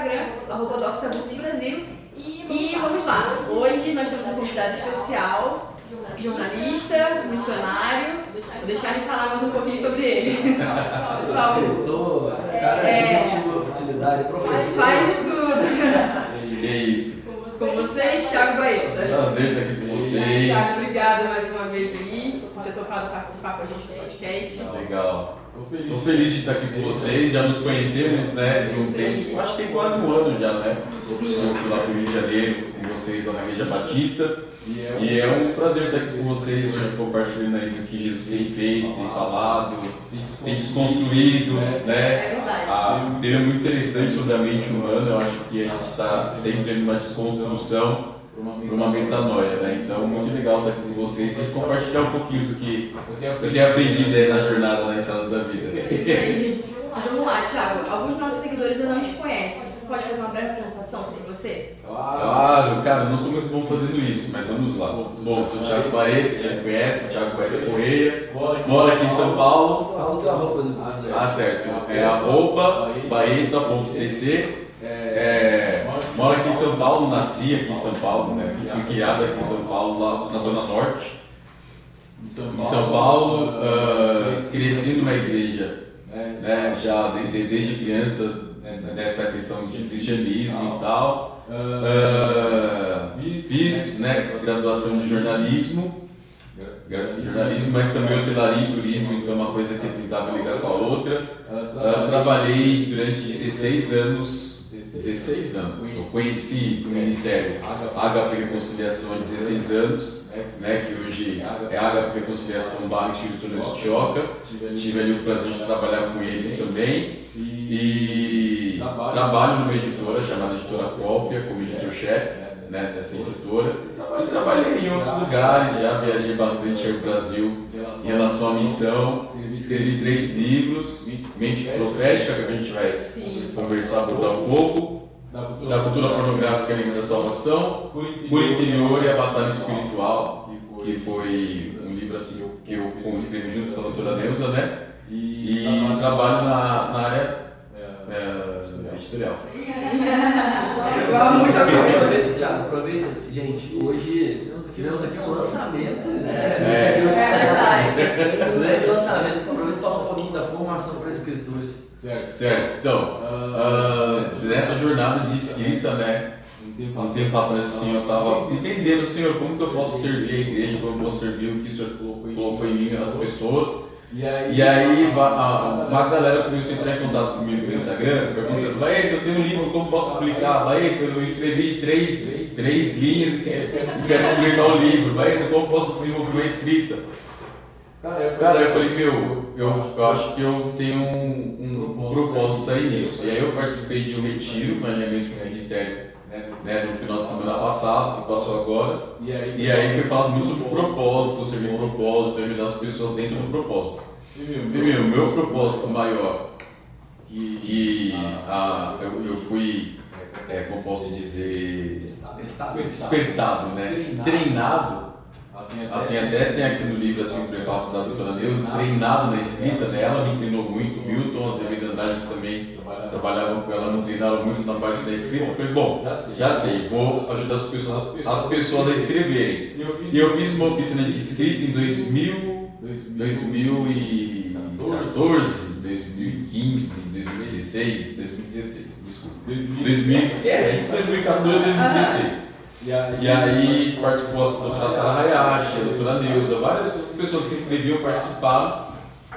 Instagram, arroba Brasil. E vamos lá, hoje nós temos um convidado especial, jornalista, missionário. Vou deixar ele falar mais um pouquinho sobre ele. Pessoal, Escritor, cara É. de última utilidade, professor. faz de tudo. Que é isso. Com vocês, Thiago Baeta. Prazer estar aqui com Thiago, vocês. obrigada mais uma vez aí por ter topado participar com a gente do podcast. Legal. Tô feliz de estar aqui com vocês. Já nos conhecemos, né, de um tempo. Acho que tem quase um ano já, né? Sim. Eu fui lá pro Rio de Janeiro com vocês lá na Igreja Batista. E é um prazer estar aqui com vocês hoje compartilhando aí do que Jesus tem feito, tem falado, tem desconstruído, É né? verdade. Ah, um tema muito interessante sobre a mente humana. Eu acho que a gente está sempre numa desconstrução para uma metanoia, né? Então, muito legal estar aqui com vocês e compartilhar um pouquinho do que eu tenho aprendido aí na jornada na estrada da vida. É isso aí. Mas vamos lá, Thiago. Alguns dos nossos seguidores ainda não te conhecem. Você pode fazer uma breve apresentação sobre você? Claro, cara, eu não sou muito bom fazendo isso, mas vamos lá. Bom, sou o Thiago Baeta, você já me conhece, Thiago Baeta Correia, moro aqui em São Paulo. Fala outra roupa do Ah, certo. É arroba baeta.tc. É, moro aqui em São Paulo, nasci aqui em São Paulo, né? Fui criado aqui em São Paulo, lá na Zona Norte de São Paulo. ah, cresci numa igreja, né? Já desde, desde criança, nessa questão de cristianismo e tal. Ah, fiz né, graduação de jornalismo, jornalismo, mas também hotelaria e turismo, então uma coisa que eu tentava ligar com a outra. Ah, trabalhei durante 16 anos, 16 não, eu conheci o Ministério HP Reconciliação há 16 anos, né, que hoje é HP Reconciliação barra de Tioca. Tive ali o prazer de trabalhar com eles também. E trabalho. numa editora chamada Editora Cófia, como editor-chefe né, dessa editora. E trabalhei em outros lugares, já viajei bastante ao Brasil em relação à missão. Escrevi três livros, Mente Profética, que a gente vai conversar, abordar um pouco. Da cultura pornográfica e da salvação, Por Interior e a Batalha Espiritual, que foi um livro assim que eu escrevi junto com a doutora Neuza, né? E trabalho na, na área é, editorial. Igual muita coisa. Aproveita, Thiago, aproveita. Gente, hoje tivemos aqui um lançamento, né? É. Tivemos- É Um grande lançamento. Aproveita e fala um pouquinho da formação para escritores. Certo. Certo. Então, ah, nessa jornada de escrita, né? Há um tempo atrás, assim, eu estava entendendo, Senhor, como que eu posso servir a igreja, como eu posso servir o que o Senhor colocou, colocou em mim, as pessoas. E aí va- a- uma galera começou a entrar em contato comigo no Instagram, perguntando, Baeta, eu tenho um livro, como posso publicar? Baeta, eu escrevi três, três linhas e quero, e quero publicar o livro. Baeta, como posso desenvolver uma escrita? Cara, eu falei, meu, eu, eu acho que eu tenho um, um propósito aí nisso. E aí eu participei de um retiro, um do ministério, né, no final de semana passado, que passou agora. E aí foi falado muito sobre propósito, servir propósito, ajudar as pessoas dentro do propósito. E meu, meu propósito maior, que ah, eu, eu fui, é, como posso dizer, despertado, né? Treinado Assim, até tem aqui no livro assim, o prefácio da doutora Neuza, treinado na escrita, né? ela me treinou muito, Milton Azevedo Andrade também trabalhava com ela, me treinaram muito na parte da escrita. Eu falei, bom, já sei, vou ajudar as pessoas, as pessoas a escreverem. E eu fiz uma oficina de escrita em 2000, 2014, 2015, 2016, 2016, desculpa. 2000, é, 2014, 2016. E aí participou a doutora Sara Hayashi, a doutora Neuza, várias pessoas que escreviam participaram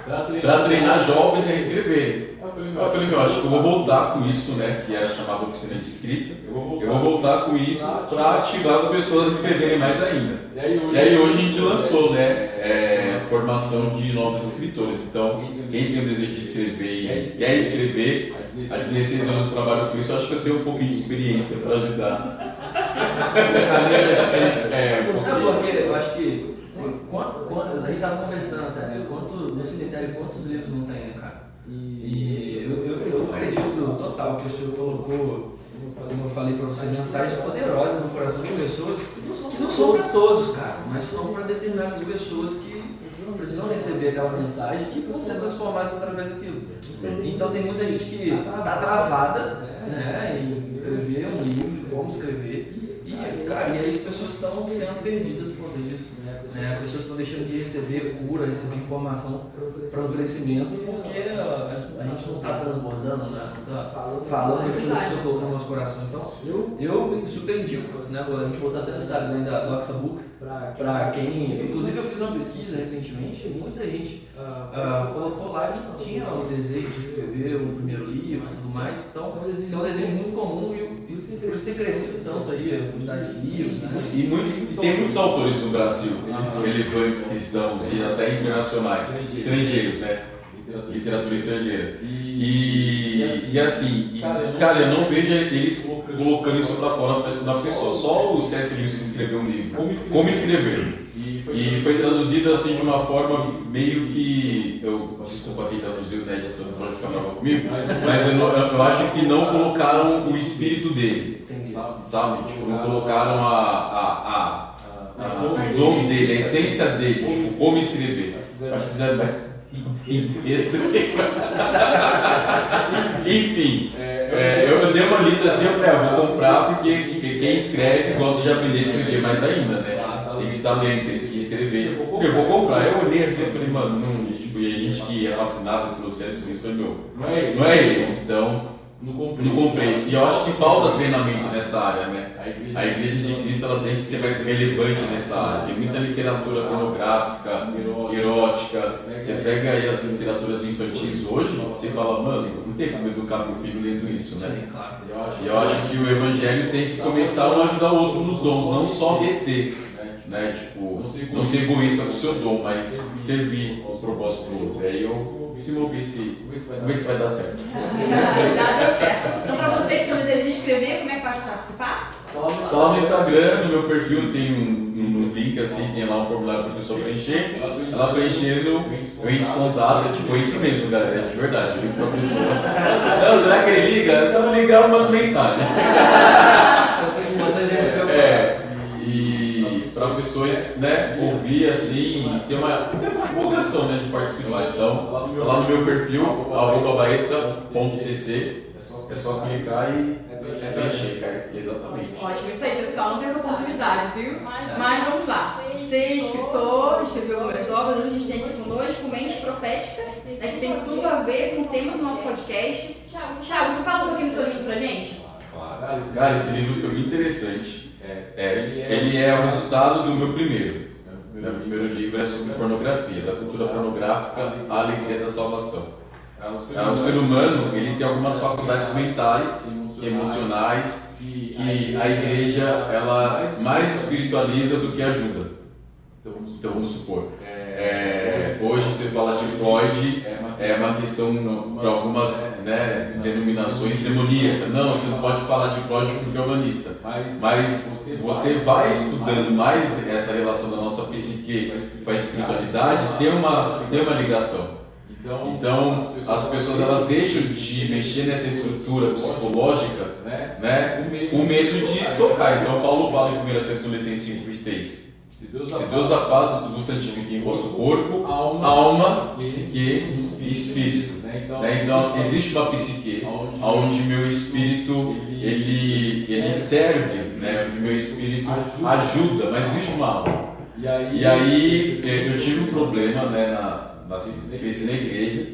para treinar jovens a escreverem. Eu falei, meu, acho que eu vou voltar com isso, né, que era chamada oficina de escrita. Eu vou voltar com isso para ativar as pessoas a escreverem mais ainda. E aí hoje a gente lançou, né, é, formação de novos escritores. Então, quem tem o desejo de escrever e quer escrever, há 16 anos eu trabalho com isso, acho que eu tenho um pouquinho de experiência para ajudar. Caminho da escrita. É, um Não, pouquinho. porque eu acho que quanto, quanto, a gente estava conversando até, né? Quanto, no cemitério, quantos livros não tem, né, cara? E eu, eu, eu acredito total que o senhor colocou, como eu falei para você, mensagens poderosas no coração de pessoas que não são para todos, cara, mas são para determinadas pessoas que precisam receber aquela mensagem que vão ser transformadas através daquilo. Então tem muita gente que está travada né, em escrever um livro, como escrever, e, cara, e aí as pessoas estão sendo perdidas por conta disso. Né? As pessoas estão deixando de receber cura, receber informação para o crescimento, porque a, gente não está transbordando, né? não está falando aquilo que o Senhor colocou no nosso coração. Então, eu me surpreendi, né? a gente botou até no Instagram da Doxa Books, para quem. Inclusive, eu fiz uma pesquisa recentemente, muita gente uh, colocou lá que tinha o desejo de escrever o primeiro livro e tudo mais. Então, isso é um desejo muito comum e, e por isso tem crescido tanto aí a quantidade de livros. Né? E muitos, tem muitos autores no Brasil relevantes cristãos e até internacionais, estrangeiros, né? Literatura estrangeira. E, e assim, cara, eu não vejo eles colocando isso para fora para estudar pessoa. Só o C.S. Lewis que escreveu um livro. Como escrever. E foi traduzido assim de uma forma meio que. Eu, desculpa quem traduziu, né? Editor, não pode ficar bravo comigo. Mas eu, eu, acho que não colocaram o espírito dele. Sabe? Tipo, não colocaram a, a, a o dom dele, a essência dele, tipo, como escrever. Acho que fizeram mais Enfim, é, eu dei uma lida assim, eu falei, ah, vou comprar porque quem escreve gosta de aprender a escrever mais ainda, né? Tem que estar lendo, tem que escrever. Eu vou comprar. Eu olhei assim e falei, mano, não, tipo, e a gente que é fascinado pelo processo isso, falei, meu, não é ele. Então, não comprei. Não comprei. E eu acho que falta treinamento nessa área, né? A igreja de Cristo ela tem que ser mais relevante nessa área. Tem muita literatura pornográfica, erótica. Você pega aí as literaturas infantis hoje, você fala, mano, não tem como educar meu filho lendo isso, né? E eu acho que o evangelho tem que começar um a ajudar o outro nos dons, não só reter né? Tipo, não ser egoísta com o seu dom, mas servir o propósito do outro. Aí eu se mover se vamos ver se vai dar certo. Já deu certo. Então, para você que tem o desejo de escrever, como é que pode participar? Lá no Instagram, no meu perfil tem um, um, link assim, tem lá um formulário para a pessoa preencher. Ela preenchendo, eu entro em contato, é tipo, eu entro mesmo, galera, é de verdade, eu ligo para a pessoa. Não, será que ele liga? Se eu não ligar, eu mando mensagem. para pessoas né, ouvir assim e ter uma, ter uma empolgação né, de participar. Então, lá no meu perfil, baeta.tc, é só clicar e preencher, cara. Exatamente. Ótimo, isso aí, pessoal. Não perca oportunidade, viu? Mas vamos lá. Ser é escritor, escreveu algumas obras, a gente tem aqui conosco Mente Profética, né, que tem tudo a ver com o tema do nosso podcast. Thiago, você fala um pouquinho do seu livro pra gente? Claro, cara, esse livro foi muito interessante. É, ele, é, ele é o resultado do meu primeiro. Meu primeiro livro é sobre pornografia, da cultura pornográfica à alegria da salvação. É, o é, ser humano ele tem algumas faculdades mentais, emocionais, que a igreja ela mais espiritualiza do que ajuda. Então vamos supor, é, hoje você fala de Freud, é uma questão para algumas né, denominações demoníacas. Não, você não pode falar de Freud porque é humanista. Mas você vai estudando mais essa relação da nossa psique com a espiritualidade, tem uma, tem uma ligação. Então, as pessoas elas deixam de mexer nessa estrutura psicológica né, com medo de tocar. Então, Paulo fala em 1 Tessalonicenses 5, 23. Que Deus, que Deus a paz vos santifique em vosso corpo, alma, alma psique e espírito. Né? Então, né? então, existe uma psique onde meu espírito ele, ele serve, né? o meu espírito ajuda, mas existe uma alma. E aí, e aí eu tive um problema né, na, na, na igreja.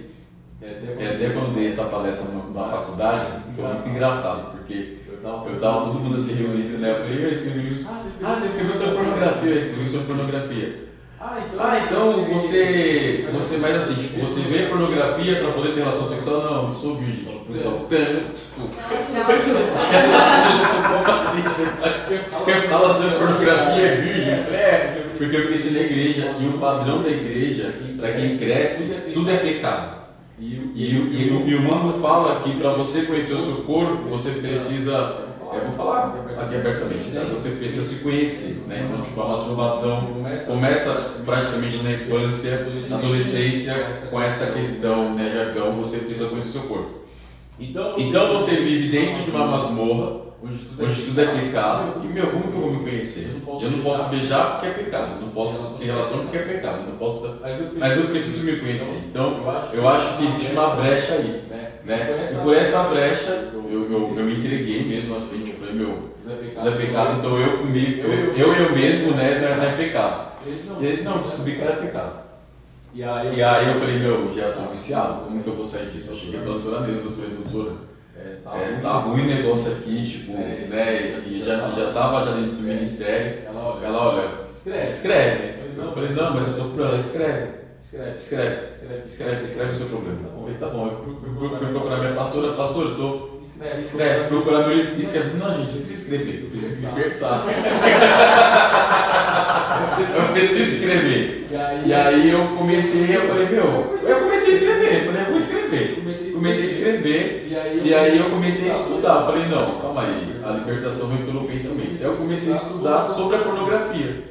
E até quando dei essa palestra na faculdade, foi muito engraçado, porque eu tava todo mundo assim reunido, né? Eu falei, eu escrevi isso. Ah, você escreveu sobre pornografia, eu escrevi sobre pornografia. Ah, então, ah, então você, você, mas assim, tipo, você vê pornografia para poder ter relação sexual? Não, eu sou virgem. O pessoal, tipo, como assim? Você fala sobre pornografia é virgem? É, porque eu cresci na igreja e o padrão da igreja, para quem cresce, tudo é pecado. E, e, e, e o mundo fala que para você conhecer o seu corpo, você precisa eu vou falar aqui abertamente, né? você precisa se conhecer, né? Então, tipo, a masturbação começa praticamente na infância, na adolescência, com essa questão, né, jargão, você precisa conhecer o seu corpo. Então, então você vive dentro de uma masmorra, onde tudo, onde tudo é pecado. E meu, como que eu vou me conhecer? Eu não posso beijar porque é pecado, eu não posso ter relação porque é pecado, eu não posso. Mas eu preciso me conhecer. Então eu acho que existe uma brecha aí. Né? E por essa brecha eu, eu, eu me entreguei mesmo assim, tipo, falei, meu, não é pecado, então eu comigo, eu, eu, eu mesmo né, não, é, é pecado. E ele, não, descobri que era pecado. E aí, eu falei, meu, já estou viciado, como que eu vou sair disso? Eu cheguei para a doutora Neuza, eu falei, doutora, é, tá, é, tá ruim o negócio aqui, tipo, é, né? E já, já tava já dentro do ministério. Ela olha, ela olha escreve. escreve. Eu falei, não, mas eu tô ela, escreve. Escreve, escreve, escreve, escreve, escreve o seu problema. Eu falei, tá bom, eu fui, procurar minha pastora, pastora, eu tô. Escreve, escreve, procurar meu livro, escreve. Não, gente, eu preciso escrever, eu preciso me libertar. eu preciso escrever. E aí eu comecei, eu falei, meu, eu comecei a escrever, eu falei, eu vou escrever. Comecei a escrever, e aí eu comecei a estudar. Eu falei, não, calma aí, a libertação vem pelo pensamento. Eu comecei a estudar sobre a pornografia.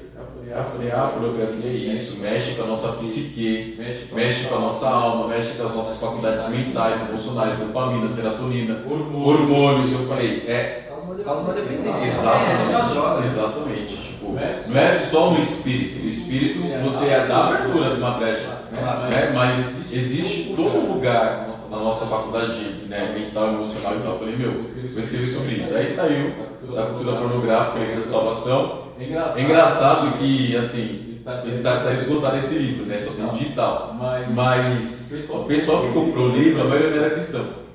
Eu falei, ah, a pornografia é isso, mexe com a nossa psique, mexe com a nossa alma, mexe com as nossas faculdades mentais, emocionais, dopamina, serotonina, hormônios. Eu falei, é. Causa uma dependência. Exatamente. Exatamente. Não é só no espírito. O espírito você é da abertura de uma brecha. Né? Mas existe todo lugar na nossa faculdade né, mental, emocional e tal. Eu falei, meu, vou escrever sobre isso. Aí saiu da cultura pornográfica, a Igreja Salvação. É engraçado, que, assim, está, está esgotado esse livro, né? Só tem digital. Mas, mas o pessoal que comprou o livro, a maioria era cristão.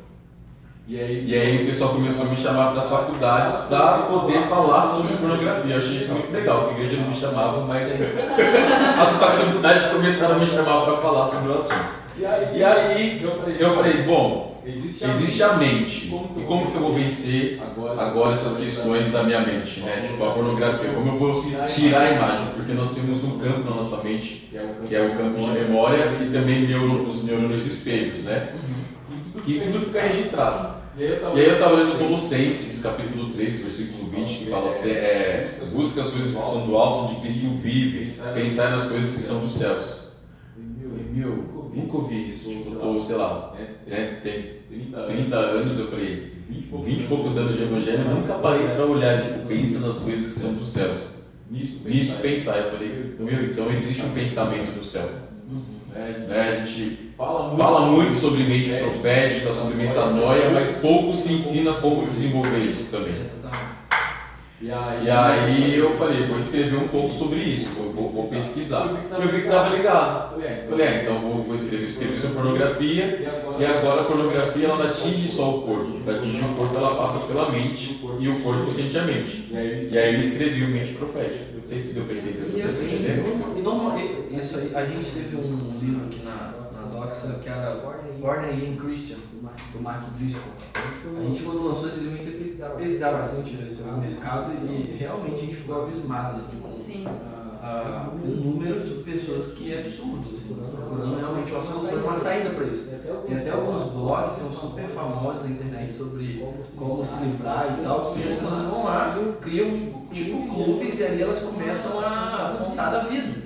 E aí, e aí o pessoal começou a me chamar para as faculdades para poder falar sobre pornografia. Eu achei isso muito legal, que a igreja não me chamava, mas as faculdades começaram a me chamar para falar sobre o assunto. E aí, e aí eu, falei, eu falei, bom, existe a, existe a mente. E como que eu vou vencer agora, agora essas questões da minha mente, né? Tipo a pornografia, como eu vou tirar a imagem? Porque nós temos um campo na nossa mente, que é o campo de memória e também os neurônios espelhos, né? Que tudo fica registrado. E aí eu estava lendo Colossenses, capítulo 3, versículo 20, que fala é, busca as coisas que são do alto, onde Cristo vive, pensar nas coisas que são dos céus. Meu, nunca ouvi isso. Tô, sei lá, né, tem 30 anos, eu falei, 20 e poucos anos de evangelho, eu nunca parei para olhar, tipo, pensa nas coisas que são dos céus. Nisso pensar, eu falei, meu, então existe um pensamento do céu. Né? A gente fala muito, fala muito sobre mente profética, sobre metanoia, mas pouco se ensina como desenvolver isso também. E aí, e aí eu falei, vou escrever um pouco sobre isso, vou, vou, vou pesquisar. Eu vi que estava ligado. Falei, é, então vou, vou escrever, escrever sobre pornografia, e agora a pornografia ela não atinge só o corpo. Para atingir o corpo ela passa pela mente, e o corpo sente a mente. E aí eu escrevi o Mente Profética. Não sei se deu para entender. E isso aí, a gente teve um livro aqui na, na Doxa que era Born Again Christian, do Mark Driscoll. A gente quando lançou esse livro, a gente pesquisava bastante sobre o mercado e realmente a gente ficou abismado assim, com Sim. Uh, um número de pessoas que é absurdo, assim, procurando realmente uma solução, uma saída para isso. Tem até alguns blogs que são super famosos na internet sobre como se livrar e tal, e as pessoas vão lá, criam tipo clubes e ali elas começam a contar da vida.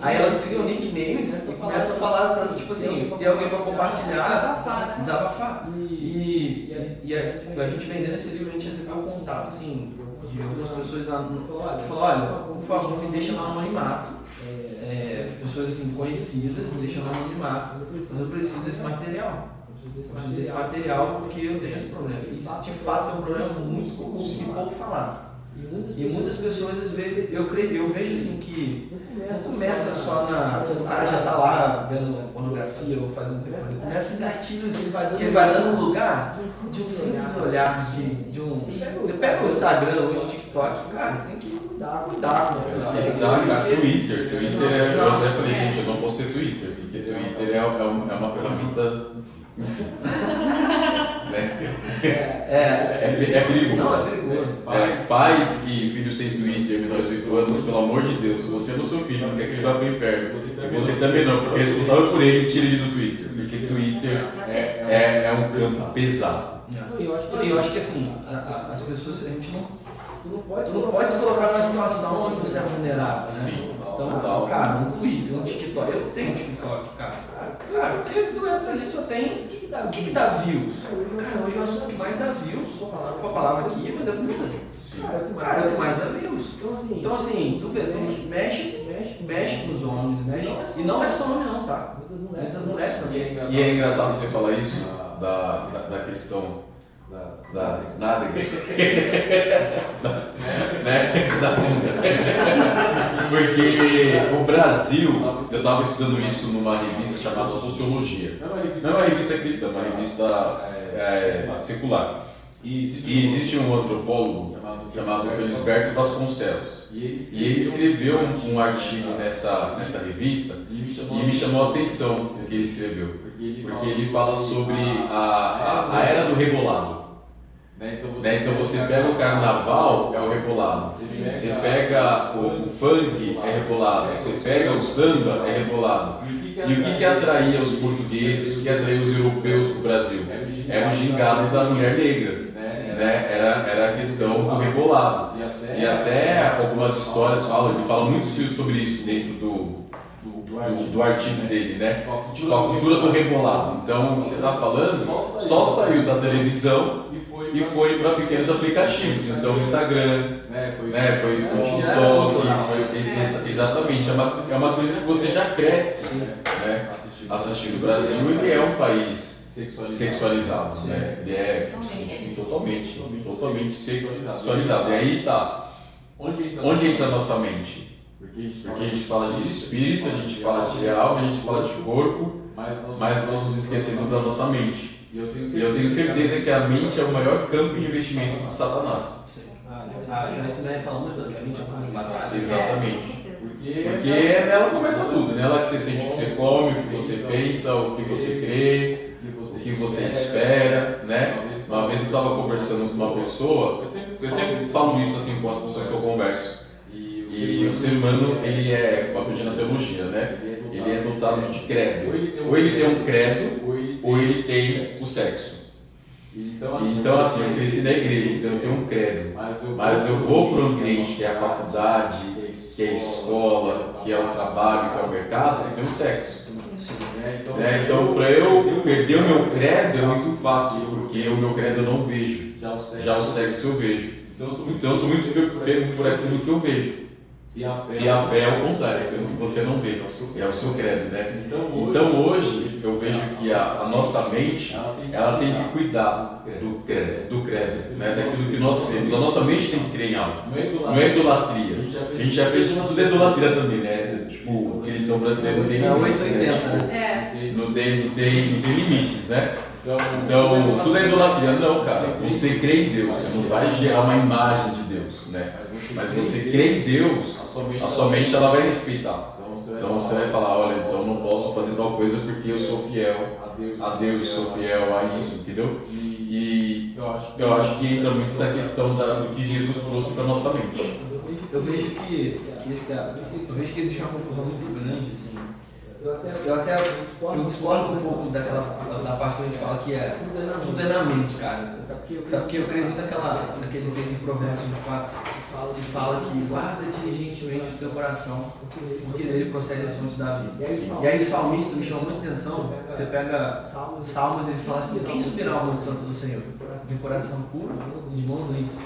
Aí elas, criam nicknames e começam a falar, pra, tipo assim, ter alguém para compartilhar, desabafar. E, e, a, a gente vendendo esse livro, a gente recebeu um contato assim, de algumas pessoas lá, falou, olha, por favor, me deixa no anonimato. É, pessoas assim, conhecidas, no anonimato, mas eu preciso desse material. Eu preciso desse material porque eu tenho esse problema. Isso de fato é um problema muito comum e pouco falado. E muitas pessoas, às vezes, eu, creio, eu vejo assim que não começa só na. O cara já está lá vendo pornografia ou fazendo coisa, começa em gatilhos ele vai dando, dando lugar de um simples olhar, de, de um. Você pega o Instagram hoje, o TikTok, cara, você tem que cuidar, cuidar com o que você segue. Twitter, Twitter é. Eu até falei, gente, eu não posso ter Twitter, porque Twitter é, é uma ferramenta. Né? É, é, é perigoso. Não, é perigoso. É, pais que filhos têm Twitter menores de 8 anos, pelo amor de Deus, se você você no seu filho, não quer que ele vá para o inferno. E você também não, porque é responsável por ele, tira ele do Twitter. Porque Twitter é, é, é um campo pesado. Eu acho que, eu acho que assim, a, a, as pessoas, a gente não, não pode, não pode se colocar numa situação onde você é vulnerável, né? Sim. Então, Total. cara, um Twitter, um TikTok, eu tenho TikTok, cara. Cara, porque tu entra ali só tem. O que, que dá, que, que dá views? Cara, hoje é o assunto que mais dá views. Desculpa a palavra aqui, mas é. Sim. Cara, é o que mais dá views. Então assim, tu vê, tu mexe, mexe, mexe com os homens, mexe. E não é só homem não, tá? Muitas mulheres também. E é engraçado você falar isso da, da, da questão da nádegas. né? Porque o Brasil, eu estava estudando isso numa revista chamada Sociologia. Não é uma revista cristã, é uma revista é, secular. E existe um antropólogo chamado Felisberto Vasconcelos. E ele escreveu um, artigo nessa, nessa revista e me chamou a atenção o que ele escreveu. Porque ele fala sobre a, a, a era do rebolado. Né? Então você pega o carnaval, é o rebolado. Você pega o, o funk, é rebolado. Você pega o samba, é rebolado. E o que, que atraía os portugueses, o que atraía os europeus para o Brasil? Era o gingado da mulher negra. Né? Era, era a questão do rebolado. E até algumas histórias falam, ele fala muito sobre isso dentro do, do, do artigo dele, né? Tipo, a cultura do rebolado. Então, o que você está falando só saiu da televisão e foi para pequenos aplicativos. Então, o Instagram, né? foi o TikTok, foi, ex- exatamente. É uma, é uma coisa que você já cresce né? assistindo. O Brasil ele é um país sexualizado, né? Ele é sim, totalmente, totalmente sexualizado. E aí tá, onde entra a nossa mente? Porque a gente fala de espírito, a gente fala de alma, a gente fala de corpo, mas nós nos esquecemos da nossa mente. E eu tenho certeza que a mente é o maior campo de investimento de Satanás. A Joyce fala muito que a mente é como de batalha. Exatamente. Porque nela começa tudo, nela que você sente o que você come, o que você pensa, o que você crê, o que você espera, né? Uma vez eu estava conversando com uma pessoa, eu sempre falo isso assim com as pessoas que eu converso. E o ser humano, ele é, com a na teologia, né? Ele é dotado de credo. Ou ele tem um credo, ou ele tem o sexo. Então, assim, eu cresci na igreja, então eu tenho um credo. Mas eu vou para o ambiente que é a faculdade, que é a escola, que é o trabalho, que é o mercado, eu tenho o sexo. Né? Então, para eu perder o meu credo é muito fácil, porque o meu credo eu não vejo. Já o sexo eu vejo. Então, eu sou muito pego por aquilo que eu vejo. E a fé é o contrário, é aquilo que você não vê, é o seu credo, né? Então hoje eu vejo que a, a nossa mente ela tem que cuidar do credo, do credo né? daquilo que nós temos. A nossa mente tem que crer em algo, não é idolatria. A gente aprende tudo é idolatria também, né? Tipo, são brasileiros, não tem É limites, né? 880, Tipo, É. não tem, não tem, não tem limites, né? Então, tudo é idolatria. Não, cara. Você crê em Deus, você não vai gerar uma imagem de Deus, né? Mas você crê em Deus, a sua mente ela vai respeitar. Então você vai falar, olha, então eu não posso fazer tal coisa porque eu sou fiel a Deus, sou fiel a isso, entendeu? E eu acho que entra muito essa questão da, do que Jesus trouxe para nossa mente. Eu vejo que, que esse, eu vejo que existe uma confusão muito grande, assim. Eu até, eu até eu discordo um pouco daquela da, da parte que a gente fala que é tudo é na mente, cara. Sabe porque eu creio muito naquela, naquele texto em Provérbios 24 que fala que guarda diligentemente o teu coração, porque dele procede as fontes da vida. E aí salmista me chamou muita atenção. Você pega Salmos e ele fala assim: quem subirá ao monte santo do Senhor? De coração puro, de mãos limpas.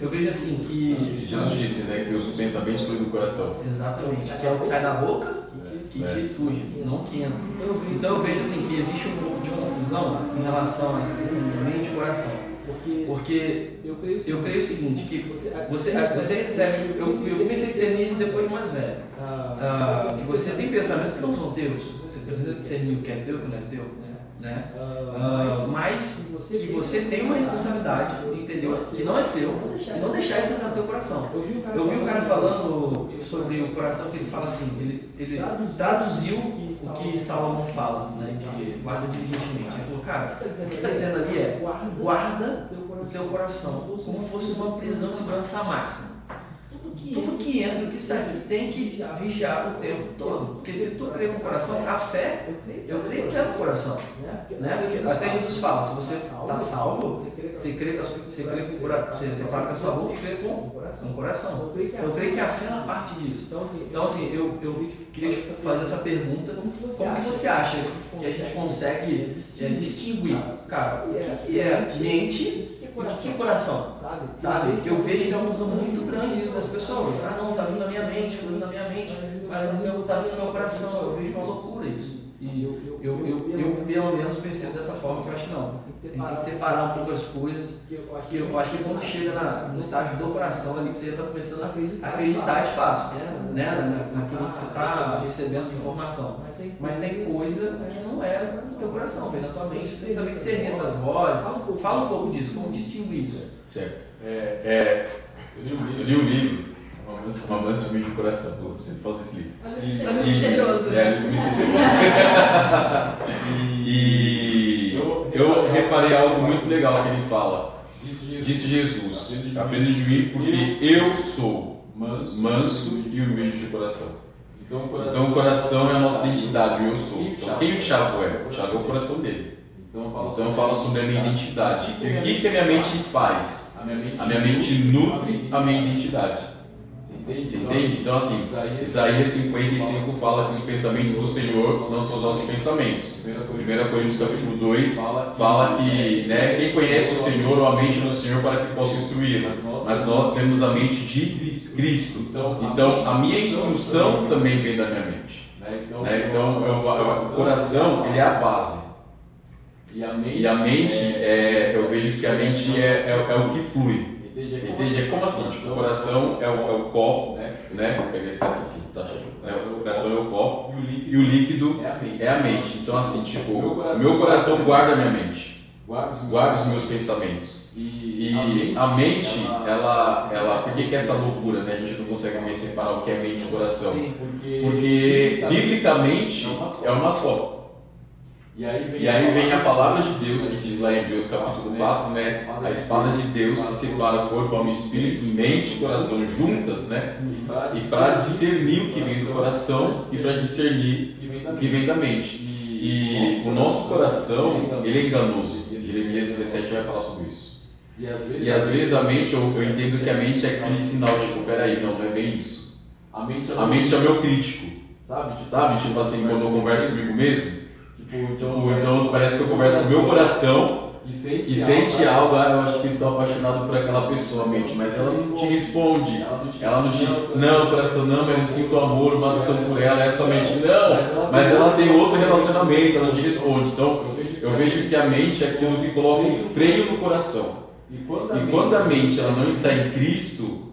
Eu vejo assim que. Jesus disse, né, que os pensamentos fluem do coração. Exatamente. Que é o que sai da boca que te suja, não que entra. Então eu vejo assim que existe um pouco de confusão em relação a essa questão de mente e coração. Porque eu creio o seguinte, que você, você recebe, eu, eu comecei a discernir isso depois de mais velho. Ah, que você tem pensamentos que não são teus. Você precisa discernir o que é teu e o que não é teu. Né? Ah, mas que você tem uma responsabilidade de entender que não é seu e não deixar isso entrar no teu coração. Eu vi um cara falando sobre o coração que ele fala assim, ele, ele traduziu o que Salomão fala, né, de guarda diligentemente. Ele falou, cara, o que está dizendo ali é guarda o teu coração como fosse uma prisão de segurança máxima. tudo que entra, o que sai, você tem que vigiar o tempo todo. Porque se tu crê no coração, a fé, eu creio que é no coração. Né? Porque até Jesus fala, se você está salvo, você crê, você crê com você declara com a sua boca e crê com o coração. Eu creio que a fé é parte disso. Então assim, eu, eu queria fazer essa pergunta, como que você acha que a gente consegue é, distinguir, cara, o que é mente coração. Que coração? Sabe? Sabe? Que eu vejo que é uma confusão muito grande isso das pessoas. Ah, não, tá vindo na minha mente, coisa na minha mente, mas tá vindo no meu coração. Eu vejo uma loucura isso. E eu, eu, eu, eu, pelo menos percebo dessa forma que eu acho que não. A gente tem que separar um pouco as coisas. Que eu acho que quando chega na, no estágio do coração ali, que você está começando a acreditar de fácil, né? naquilo que você está recebendo de informação. Mas tem coisa que não é no teu coração, vem na tua mente. Você tem que saber discernir essas vozes. Fala um pouco disso, como distinguir isso. Certo. É, é, eu li um livro uma mansa humilde de coração. Pô, sempre falo desse livro. E, misterioso. É, livro misterioso. e eu, eu reparei algo muito legal que ele fala. Disse Jesus: Aprende de mim porque eu sou manso e humilde de coração. Então o coração, então, o coração é a nossa identidade, o eu sou. Então, quem o Tiago é? O Tiago é o coração dele. Então fala sobre a minha identidade. E o que, que a minha mente faz? A minha mente nutre a minha identidade. Entende? Entende? Então, assim, Isaías 55 fala que os pensamentos do Senhor não são os nossos pensamentos. 1 Coríntios capítulo 2 fala que né, quem conhece o Senhor ou a mente do Senhor para que possa instruir, mas nós temos a mente de Cristo. Então, a minha instrução também vem da minha mente. Né? Então, eu, o coração ele é a base. E a mente, e a mente é, eu vejo que a mente é, é, é o que flui. Entende? É como assim? Tipo, o coração é o, é o copo, né? né? Vou pegar esse cara aqui, tá cheio. Né? O coração é o copo e o líquido é a mente. Então, assim, tipo, o meu coração guarda a minha mente, guarda os meus pensamentos. E a mente, ela, ela, por que, que é essa loucura, né? A gente não consegue mais separar o que é mente e coração? Porque, biblicamente, é uma só. E aí, vem, e aí vem a palavra de Deus que diz lá em Deus capítulo 4, né? A espada de Deus que separa corpo, alma, espírito, mente e coração juntas, né? E para discernir o que vem do coração e para discernir o que vem da mente. E o nosso coração, ele é enganoso. Jeremias 17 vai falar sobre isso. E às vezes a mente, eu, eu entendo que a mente é aquele sinal, tipo, peraí, não, não é bem isso. A mente é, a mente é o meu crítico. Sabe? Tipo, sabe? Tipo assim, quando eu converso comigo mesmo, então, então parece que eu converso com o meu coração e sente, e sente algo, ah, eu acho que estou apaixonado por aquela pessoa, mente, mas ela não te responde. Ela não te, não, coração, não, mas eu sinto amor, uma atração por ela, é somente não, mas ela tem outro relacionamento, ela não te responde. Então, eu vejo que a mente é aquilo que coloca um freio no coração. E quando a mente ela não está em Cristo,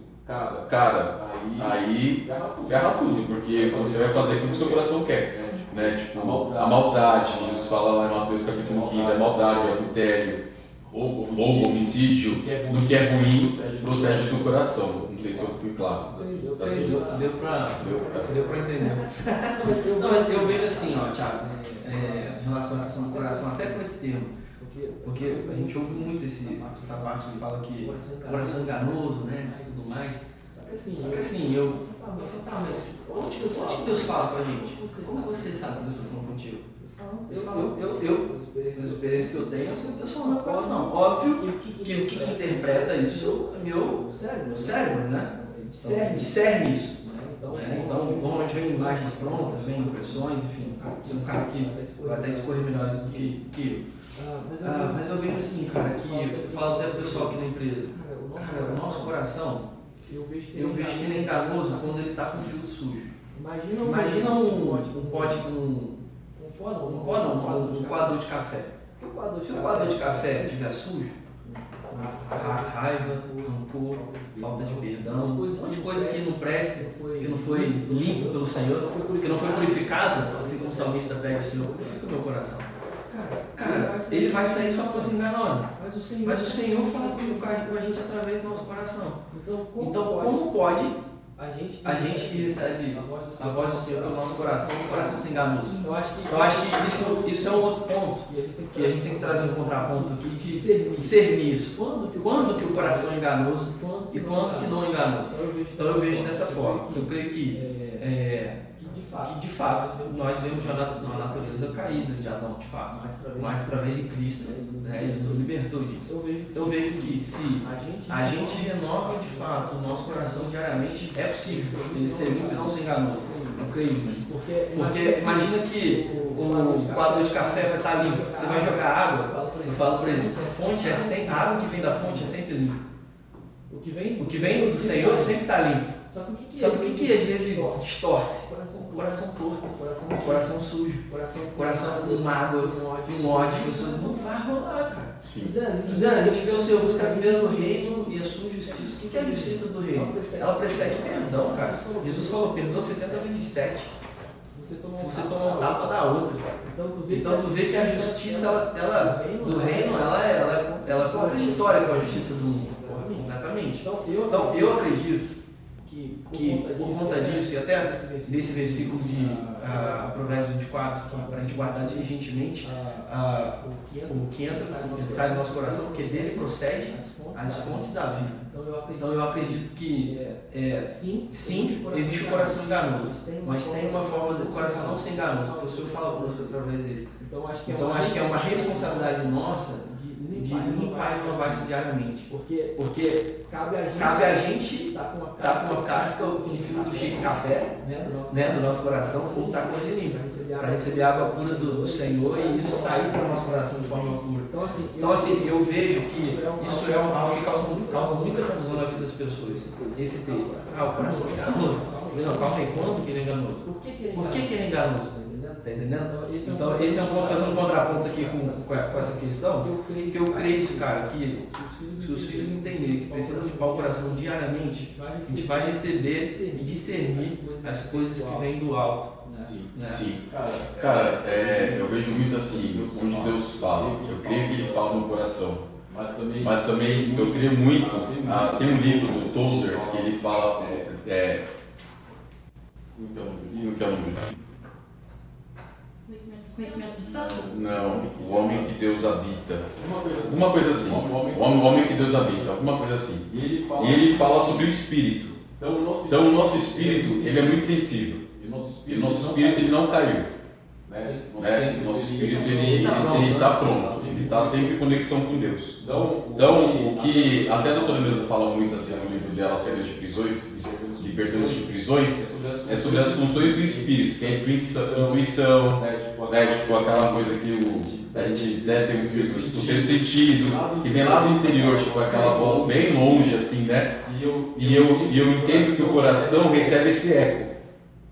cara, aí ferra tudo, porque você vai fazer aquilo que o seu coração quer né? Tipo, a maldade. a maldade. Jesus fala lá em Mateus capítulo 15, a maldade, o adultério, roubo, roubo homicídio, do que é ruim procede do coração. Não sei se eu fui claro. Assim, deu, deu para deu pra entender. Não, eu vejo assim, ó, Thiago, é, em relação à questão do coração, até com esse termo. Porque a gente ouve muito esse, essa parte que fala que coração enganoso, né? E tudo mais. Porque assim, eu, eu falo, tá, mas onde, onde que Deus fala com a gente? Como você sabe que Deus está falando contigo? Eu, eu, eu, eu, as experiências que eu tenho, eu sinto Deus falando meu coração. Óbvio que o que, que, interpreta isso é meu cérebro, cérebro né? Discerne isso. É, então, normalmente vem imagens prontas, vem impressões, enfim. Você é um cara que vai até escolher melhores do que, que eu. Ah, mas eu vejo assim, cara, que eu falo até pro pessoal aqui na empresa. Cara, o nosso coração eu vejo que, que ele é enganoso quando ele está com filtro sujo. Imagina um, Imagina um, um pote com. Um pó não, um, pó não, um, um coador de café. Se o coador, o de café estiver sujo, raiva, rancor, falta de perdão, um monte de coisa que não presta, que não foi limpo pelo Senhor, que não foi purificado, assim como o salmista pede o Senhor, purifica o meu coração. Cara, ele vai sair só coisa enganosa. Mas o Senhor, mas o Senhor fala com a gente através do nosso coração. Então, como, então, como pode a gente, a gente que recebe a voz do Senhor pelo nosso coração, o coração se enganoso. Então acho que, então, acho que isso, isso é um outro ponto que a gente tem que trazer um contraponto aqui de discernir isso. Quando que, quando que o coração é enganoso e quando que não é enganoso. Então eu vejo dessa forma. Eu creio que, é, que de fato nós vemos uma natureza caída de Adão, de fato, mas através de Cristo né, ele nos libertou disso. Então eu vejo que se a gente renova de fato o nosso coração diariamente, é possível ele ser limpo e não ser enganoso. Eu creio nisso. Porque imagina que o coador de café vai estar limpo. Você vai jogar água, eu falo para eles, a fonte é sempre, a água que vem da fonte é sempre limpa. O que vem, o que vem do Senhor sempre está limpo. Só que o que, que, Só que, que, que às vezes distorce? Coração torto, coração, coração sujo, coração, coração com mágoa, com ódio, pessoas não vai rolar, cara. Sim. A gente vê o Senhor buscar primeiro o reino e a sua justiça. O que é a justiça do reino? Ela precede perdão, cara. Jesus falou, perdoa 70 vezes 7. Se você tomar um tapa, dá outra. Então tu vê, então, tu vê que a justiça ela, ela, do reino ela, é, ela, ela é contraditória com a justiça do mundo. Completamente. Então eu acredito que por conta disso, e até nesse versículo. de uh, Provérbios 24, que para a gente guardar diligentemente uh, o que entra, sai do nosso coração, porque dele procede as fontes da vida. Então eu acredito que é, sim, sim, existe o coração enganoso, mas tem uma forma do coração não ser enganoso, porque o Senhor fala conosco através dele. Então acho que é uma responsabilidade nossa de limpar e inovar isso diariamente. Porque, porque cabe a gente, cabe a gente tá com uma casca, tá com uma casca de filtro cheio de café né, do, nosso, né, do nosso coração ou estar tá com ele limpo. Para receber, água pura do, do Senhor e isso sair para o nosso coração de forma pura. Então assim, então, assim eu vejo que isso é algo que causa, causa muita confusão na vida das pessoas. Esse texto. Ah, o coração é enganoso. Não, calma aí, quando que ele é enganoso? Por que, que ele é enganoso? Tá entendendo? Então, esse é um, então, esse é um vamos fazer um contraponto aqui com, com, essa questão. Que eu creio isso, cara, que se os filhos entenderem que precisam limpar o coração diariamente, a gente vai receber e discernir as coisas que vêm do alto. Sim, né? sim. Cara, é, eu vejo muito assim, onde Deus fala, eu creio que Ele fala no coração. Mas também, Mas também eu creio muito. Ah, tem um livro do Tozer que ele fala. É, é, como que é o nome? Conhecimento de santo? Não, o homem que Deus habita. Uma coisa assim. O homem, o homem que Deus habita, alguma coisa assim. E ele fala, e ele fala sobre o espírito. Então o nosso, então, o nosso espírito, ele é muito sensível. E o nosso espírito, ele não caiu. Né? É, nosso espírito ele está pronto, ele está sempre em conexão com Deus. Então, então o que até a doutora Neuza fala muito assim no livro dela, Séries de Prisões, Libertando de Prisões, é sobre as funções do espírito, que é a intuição, intuição né, tipo aquela coisa que o, a gente né, tem o sexto sentido, que vem lá do interior, tipo aquela voz bem longe assim, né? E eu, e eu, e eu entendo que o coração recebe esse eco.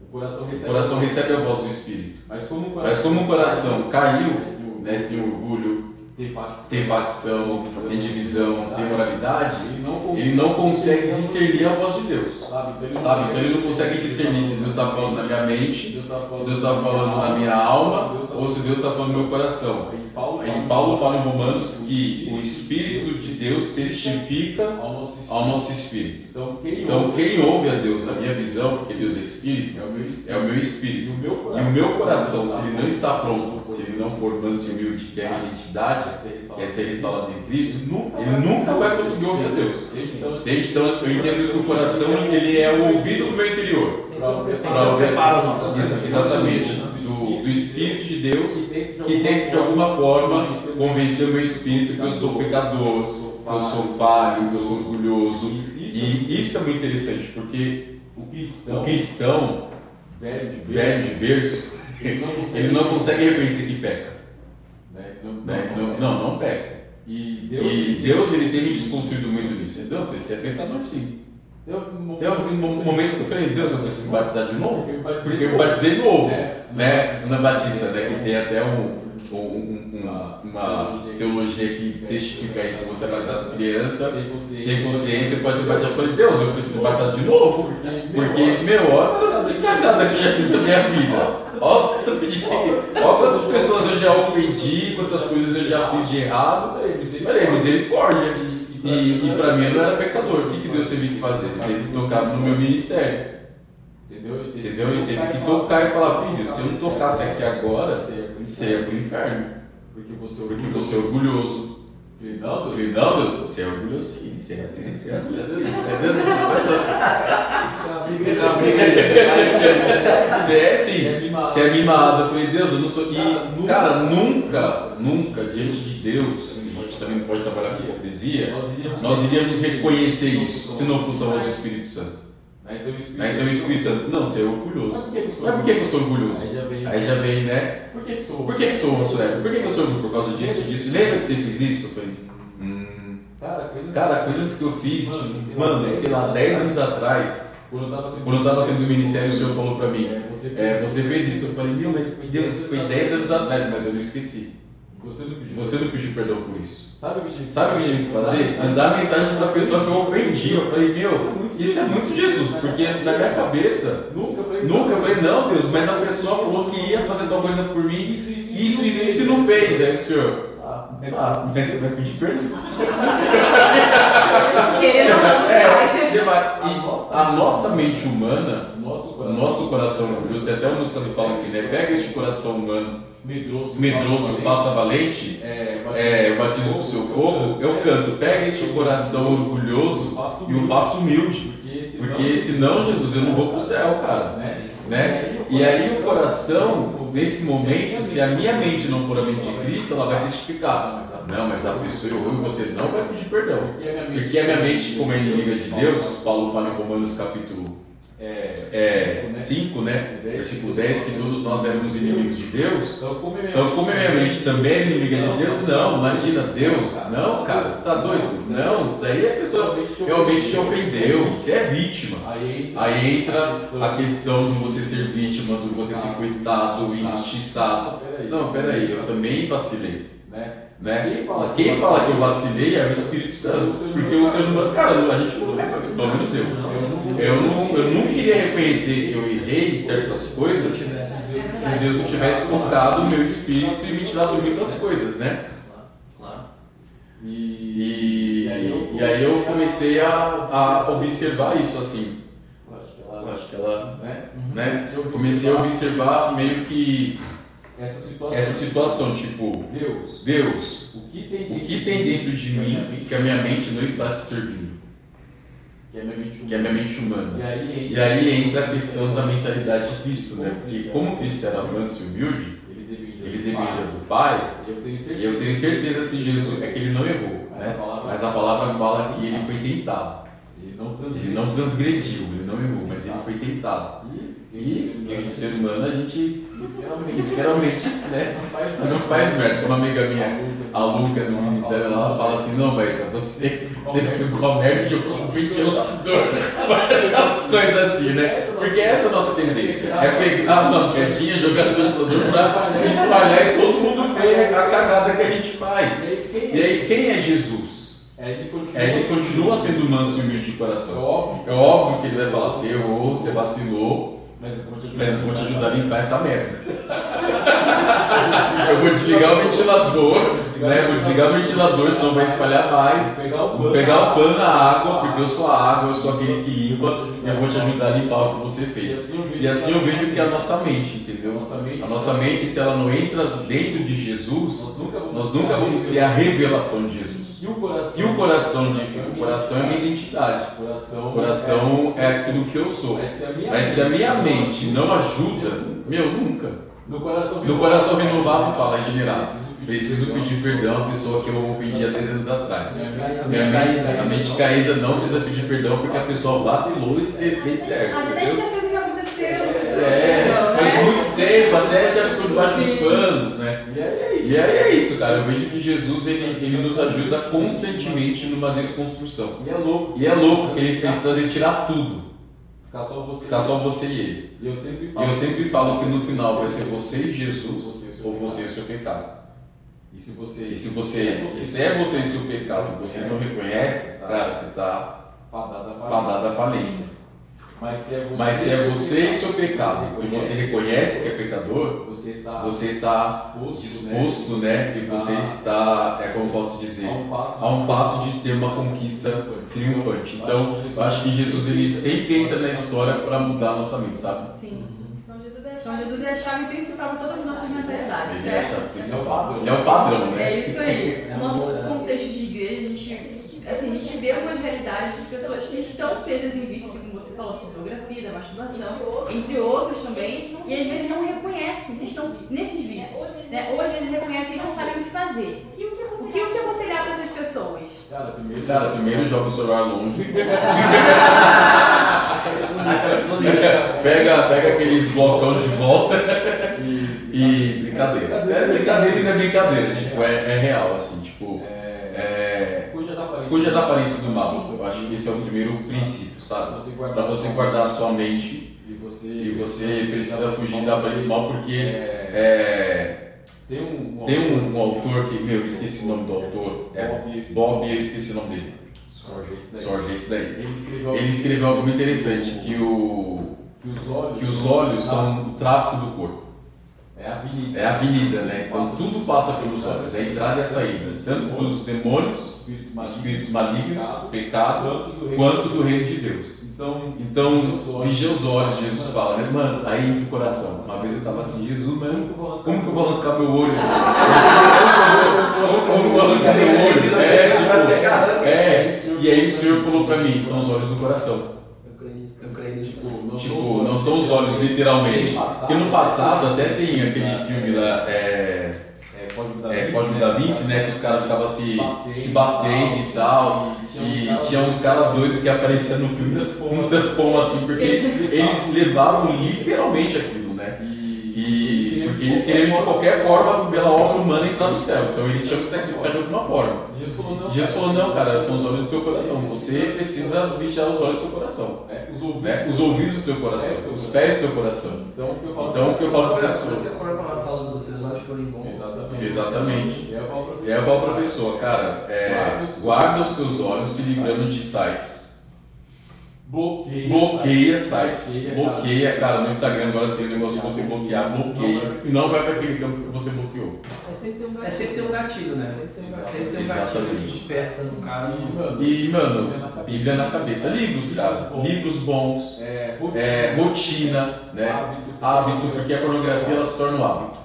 O coração recebe, o coração recebe a voz do Espírito. Mas como o coração, Mas como o coração caiu, né, tem orgulho, tem facção, tem, facção, tem divisão, tem moralidade, ele não, ele não consegue discernir a voz de Deus. Sabe? Então, ele, sabe? Então ele não consegue discernir se Deus está falando na minha mente, se Deus está falando na minha alma, ou se Deus está falando no meu coração. Aí Paulo fala em Romanos que o Espírito de Deus testifica ao nosso espírito. Então quem, então, quem ouve a Deus, na minha visão, porque Deus é Espírito, é o meu Espírito. E o meu coração, se ele não está pronto, se ele não for manso e humilde, que é a identidade, que é ser instalado em Cristo, ele nunca vai conseguir ouvir a Deus. Entende? Então eu entendo que o coração ele é o ouvido do meu interior. Para ouvir para o nosso. Exatamente do, do Espírito de Deus que tenta de alguma forma convencer o meu espírito que eu sou pecador, que eu sou falho, que eu sou orgulhoso. E isso é muito interessante porque o cristão, o cristão velho, de berço, velho de berço ele, não consegue, ele não consegue reconhecer que peca. Né? Não, né? não, não, não, peca. E Deus, e Deus ele tem me desconstruído muito disso. Deus, você é pecador sim. Tem um momento que eu falei, Deus, eu preciso batizar de novo, porque eu batizei de novo, é, né? Na Batista, né? Que tem até um, um, uma, uma teologia que testifica isso. Você é batizado criança, sem consciência, pode ser batizado. Eu falei, Deus, eu preciso batizar de novo, porque, meu, olha tanto de cagada que eu já fiz na minha vida. Olha quantas pessoas eu já ofendi, quantas coisas eu já fiz de errado. Peraí, misericórdia. E, e pra mim eu não era pecador. O que, que Deus teve que fazer? Ele teve que tocar no meu ministério. Entendeu? Entendeu? Ele teve que tocar e falar, filho, se eu não tocasse aqui agora, você ia pro inferno. Porque você é Porque você é orgulhoso. Falei, Não, Eu Deus. falei, não, Deus, você é orgulhoso sim. Você é, você é orgulhoso sim. Entendeu? Você é sim. Você é mimado. Eu falei, Deus, eu não sou. E, cara, nunca, nunca, diante de Deus, também não pode trabalhar com hipocrisia, Nós iríamos, nós iríamos reconhecer isso, se não fosse a voz do Espírito Santo. Aí então o Espírito, Aí, Então o Espírito Santo, não, você é Mas orgulhoso. por que que eu sou Mas por que eu sou orgulhoso? Aí já vem. Aí já vem, né? Por que que eu sou Por que, que eu sou homossexual? Por que, que eu sou orgulhoso? Por causa disso, disso. Lembra que você fez isso? Eu falei, hum. Cara, coisas Cara, coisas que eu fiz, mano, sei lá, 10 anos atrás, Quando eu tava sendo, do ministério, o senhor falou pra mim, É, você fez, é, você fez isso. Eu falei, meu, mas Deus, foi 10 anos atrás, mas eu não esqueci. Você não pediu. Você não pediu perdão por isso. Sabe o que tinha que Sabe o que eu tinha que fazer? Mandar mensagem pra pessoa que eu ofendi. Eu falei, meu, isso é muito Jesus, porque na minha cabeça, Nunca falei. nunca falei, não, Deus, mas a pessoa falou que ia fazer tal coisa por mim, Isso, isso, isso, isso, isso e não fez. Aí o senhor, Ah, ah, mas você vai pedir perdão? Querendo É, você vai. E a nossa mente humana, nosso o coração. nosso coração orgulhoso, tem até uma música do Paulo aqui, né? Pega este coração humano, medroso, medroso, faça valente, É, é, batizo com seu fogo. Eu canto, pega este coração orgulhoso e o faço humilde. Porque senão, Jesus, eu não vou pro céu, cara. Né? Né? E aí o coração, nesse momento, se a minha mente não for a mente de Cristo, ela vai testificar. Não, mas a pessoa errou e você não vai pedir perdão. Porque a minha mente, Porque a minha mente, como é inimiga de Deus, Paulo fala em Romanos capítulo é, é, 5, né? Versículo 10, que todos nós éramos inimigos de Deus. Então, como a minha Então, a minha mente também é inimiga de Deus, não, imagina, Deus, não, cara, você tá doido? Não, isso daí a pessoa realmente te ofendeu, você é vítima. Aí entra, a questão de você ser vítima, de você ser coitado, injustiçado. Não, peraí, eu também vacilei. Né? Né? Quem fala Quem que fala que eu vacilei é o Espírito Santo. Porque o ser humano, cara, a gente não pelo menos eu. Eu não, eu não queria reconhecer que eu errei em certas coisas se Deus não tivesse tocado o meu espírito e me tirado muitas coisas, né? E, e aí eu comecei a, a observar isso assim. Eu acho que Eu ela, acho que ela, né? né? Comecei a observar meio que Essa situação. essa situação, tipo, Deus, Deus, o que tem o que tem dentro de mim que a minha mente não está te servindo? Que é a minha mente Que é a minha mente humana. E aí E aí entra a questão da mentalidade de Cristo, né? Porque como Cristo era manso e humilde, ele dependia do Pai, E eu tenho e certeza. eu tenho certeza assim, Jesus, é que ele não errou, Mas a né? palavra- Mas a palavra fala que ele foi tentado. Ele não Ele não transgrediu, ele não errou, mas ele foi tentado. E quem é ser humano, a gente literalmente, né? não faz Não faz merda. Uma amiga minha, a Luca no ministério, ela fala assim, não, velho, você, você pegou a merda e jogou no ventilador. As coisas assim, né? Porque essa é a nossa tendência. É pegar uma merdinha, jogar no ventilador pra espalhar e todo mundo ver a cagada que a gente faz. E aí, quem é Jesus? É, ele continua, É, ele continua sendo manso e humilde de É coração. óbvio, É óbvio que ele vai falar, você errou, você vacilou, mas eu vou te mas eu vou te ajudar a limpar essa merda. Eu vou desligar o ventilador, né? Vou desligar o ventilador, senão vai espalhar mais. Vou pegar o pano, a água, porque eu sou a água, eu sou aquele que limpa, e eu vou te ajudar a limpar o que você fez. E assim eu vejo que é a nossa mente, entendeu? A nossa mente, se ela não entra dentro de Jesus, nós nunca vamos, ter a revelação de Jesus. E o coração? E o coração de o coração é minha identidade. O coração, coração é aquilo que eu sou. Minha Mas se a minha mente não ajuda, meu, nunca. No coração, No coração renovado fala, regenerado. Preciso Preciso pedir perdão à pessoa que eu ofendi há 10 anos atrás. Minha Minha mente, a mente caída não precisa pedir perdão porque a pessoa vacilou e fez certo. A gente até esqueceu que isso aconteceu. É, não, faz né? muito tempo, até já ficou debaixo dos panos, né? E aí é isso. E aí é isso, cara. Eu vejo que Jesus ele, ele nos ajuda constantemente numa desconstrução. E é louco. E é louco que ele precisa às vezes tirar tudo, Ficar só você. ficar só você e ele. E eu sempre falo. eu sempre falo que no final vai ser você e Jesus, ou você e o seu pecado. E se você. E se você, e se é você e seu pecado e você não reconhece, cara, você está Fadada, à falência. Mas se é você, Mas se é você e seu pecado, e você reconhece que é pecador, você está você está disposto, né? Que você está, é como posso dizer, a um passo, a um passo de ter uma conquista triunfante. Então, eu acho que Jesus ele sempre entra na história para mudar a nossa mente, sabe? Sim. Então Jesus é a Então chave. Jesus é a chave principal para todas as nossas mentalidades, Ele é, a certo? chave Esse é principal. o padrão. Ele é o padrão, né? É isso aí. No nosso contexto de igreja, a gente, assim, a gente vê algumas realidades de pessoas que estão presas em vícios, como você falou, pornografia, da masturbação, entre outros também, e às vezes não reconhecem que estão nesses vícios. Né? Ou às vezes reconhecem e não sabem o que fazer. E o que O que, o que aconselhar para essas pessoas? Cara, primeiro, Cara, primeiro joga o celular longe. Pega, pega aqueles blocão de volta e brincadeira. É brincadeira e não é brincadeira, tipo, é, é real, assim, é, é, fuja da aparência. do mal. Eu acho que esse é o primeiro princípio, sabe? Pra você guardar a sua mente e você, e você precisa fugir da aparência do mal porque É, é, tem um, tem um, um autor que, meu, eu esqueci o nome do autor, é Bob, eu esqueci o nome dele. Jorge, esse daí. Ele escreveu, Ele escreveu algo muito interessante, que, o, que os olhos, que os olhos são o tráfico do corpo. É a avenida. É a avenida, né? Então tudo passa pelos olhos, é a entrada e a saída. Tanto dos demônios, espíritos malignos, espíritos malignos, pecado, quanto do reino. de Deus. Então, Então, vigia os olhos, Jesus fala, né? Mano, aí entra o coração. Uma vez eu tava assim, Jesus, mano, como que eu vou arrancar meu olho assim? Como que eu vou arrancar meu olho? É, tipo, é. E aí o Senhor falou pra mim, são os olhos do coração. Creio nisso. tipo, Tipo, não são os olhos literalmente. Porque no passado até tem aquele filme lá, é, é, Código da é, Código da Vinci, né? Que os caras ficavam se, se batendo e tal. E tinha uns caras doidos que apareciam no filme com um tampão assim, porque eles levavam literalmente aquilo, né? E porque eles queriam de qualquer forma, pela obra humana, entrar no céu. Então eles tinham que sacrificar de alguma forma. Jesus falou, não, Jesus falou, não, cara, são os olhos do teu coração. Você precisa vigiar os olhos do teu coração. É, os ouvidos. Né? Os ouvidos do teu coração, os pés do teu coração. Então, o que eu falo Então o que eu falo pra Por isso pessoa. que a palavra fala dos seus olhos forem bons. Exatamente. Exatamente. E aí eu falo eu falo pra pessoa, cara, é, guarda os teus olhos se livrando de sites. Bloqueia. Bloqueia sites. Bloqueia, Bloqueia, cara, no Instagram agora tem um negócio de você bloquear, bloqueia. E não vai pra aquele campo que você bloqueou. É sempre ter um gatilho, é sempre ter um gatilho né? Sempre ter um gatilho Exatamente. que desperta no cara. E, mano, E, mano, Bíblia na cabeça. Livros, cara. Livros bons. é, rotina, É, rotina, né? hábito, Hábito, porque a pornografia ela se torna um hábito.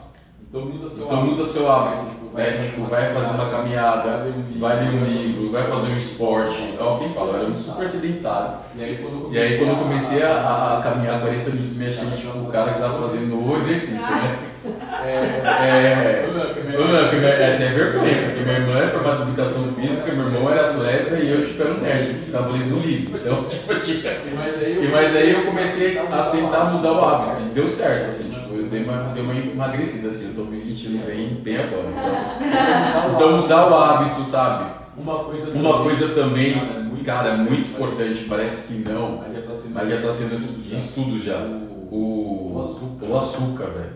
Então muda seu Então muda seu hábito. Né? Tipo, vai fazer uma caminhada, vai ler um livro, vai fazer um esporte. É o que fala, eu era um super sedentário. E aí quando eu aí quando eu comecei a, a caminhar 40 minutos, me achei tipo o cara que tava fazendo o exercício, né? É. É até vergonha, porque minha irmã é formada em educação física, meu irmão era atleta e eu tipo era um nerd, que ficava lendo livro. Então, tipo, tinha. E, mas aí eu comecei a tentar mudar o hábito. E deu certo, assim, tipo, eu dei uma, dei uma emagrecida, assim, eu tô me sentindo bem, bem agora. Então, então mudar o hábito, sabe? uma coisa Uma coisa também, Cara, é muito cara, é muito importante, parece que não, Mas já tá sendo mas já tá sendo estudo já. O, O açúcar. o açúcar, velho.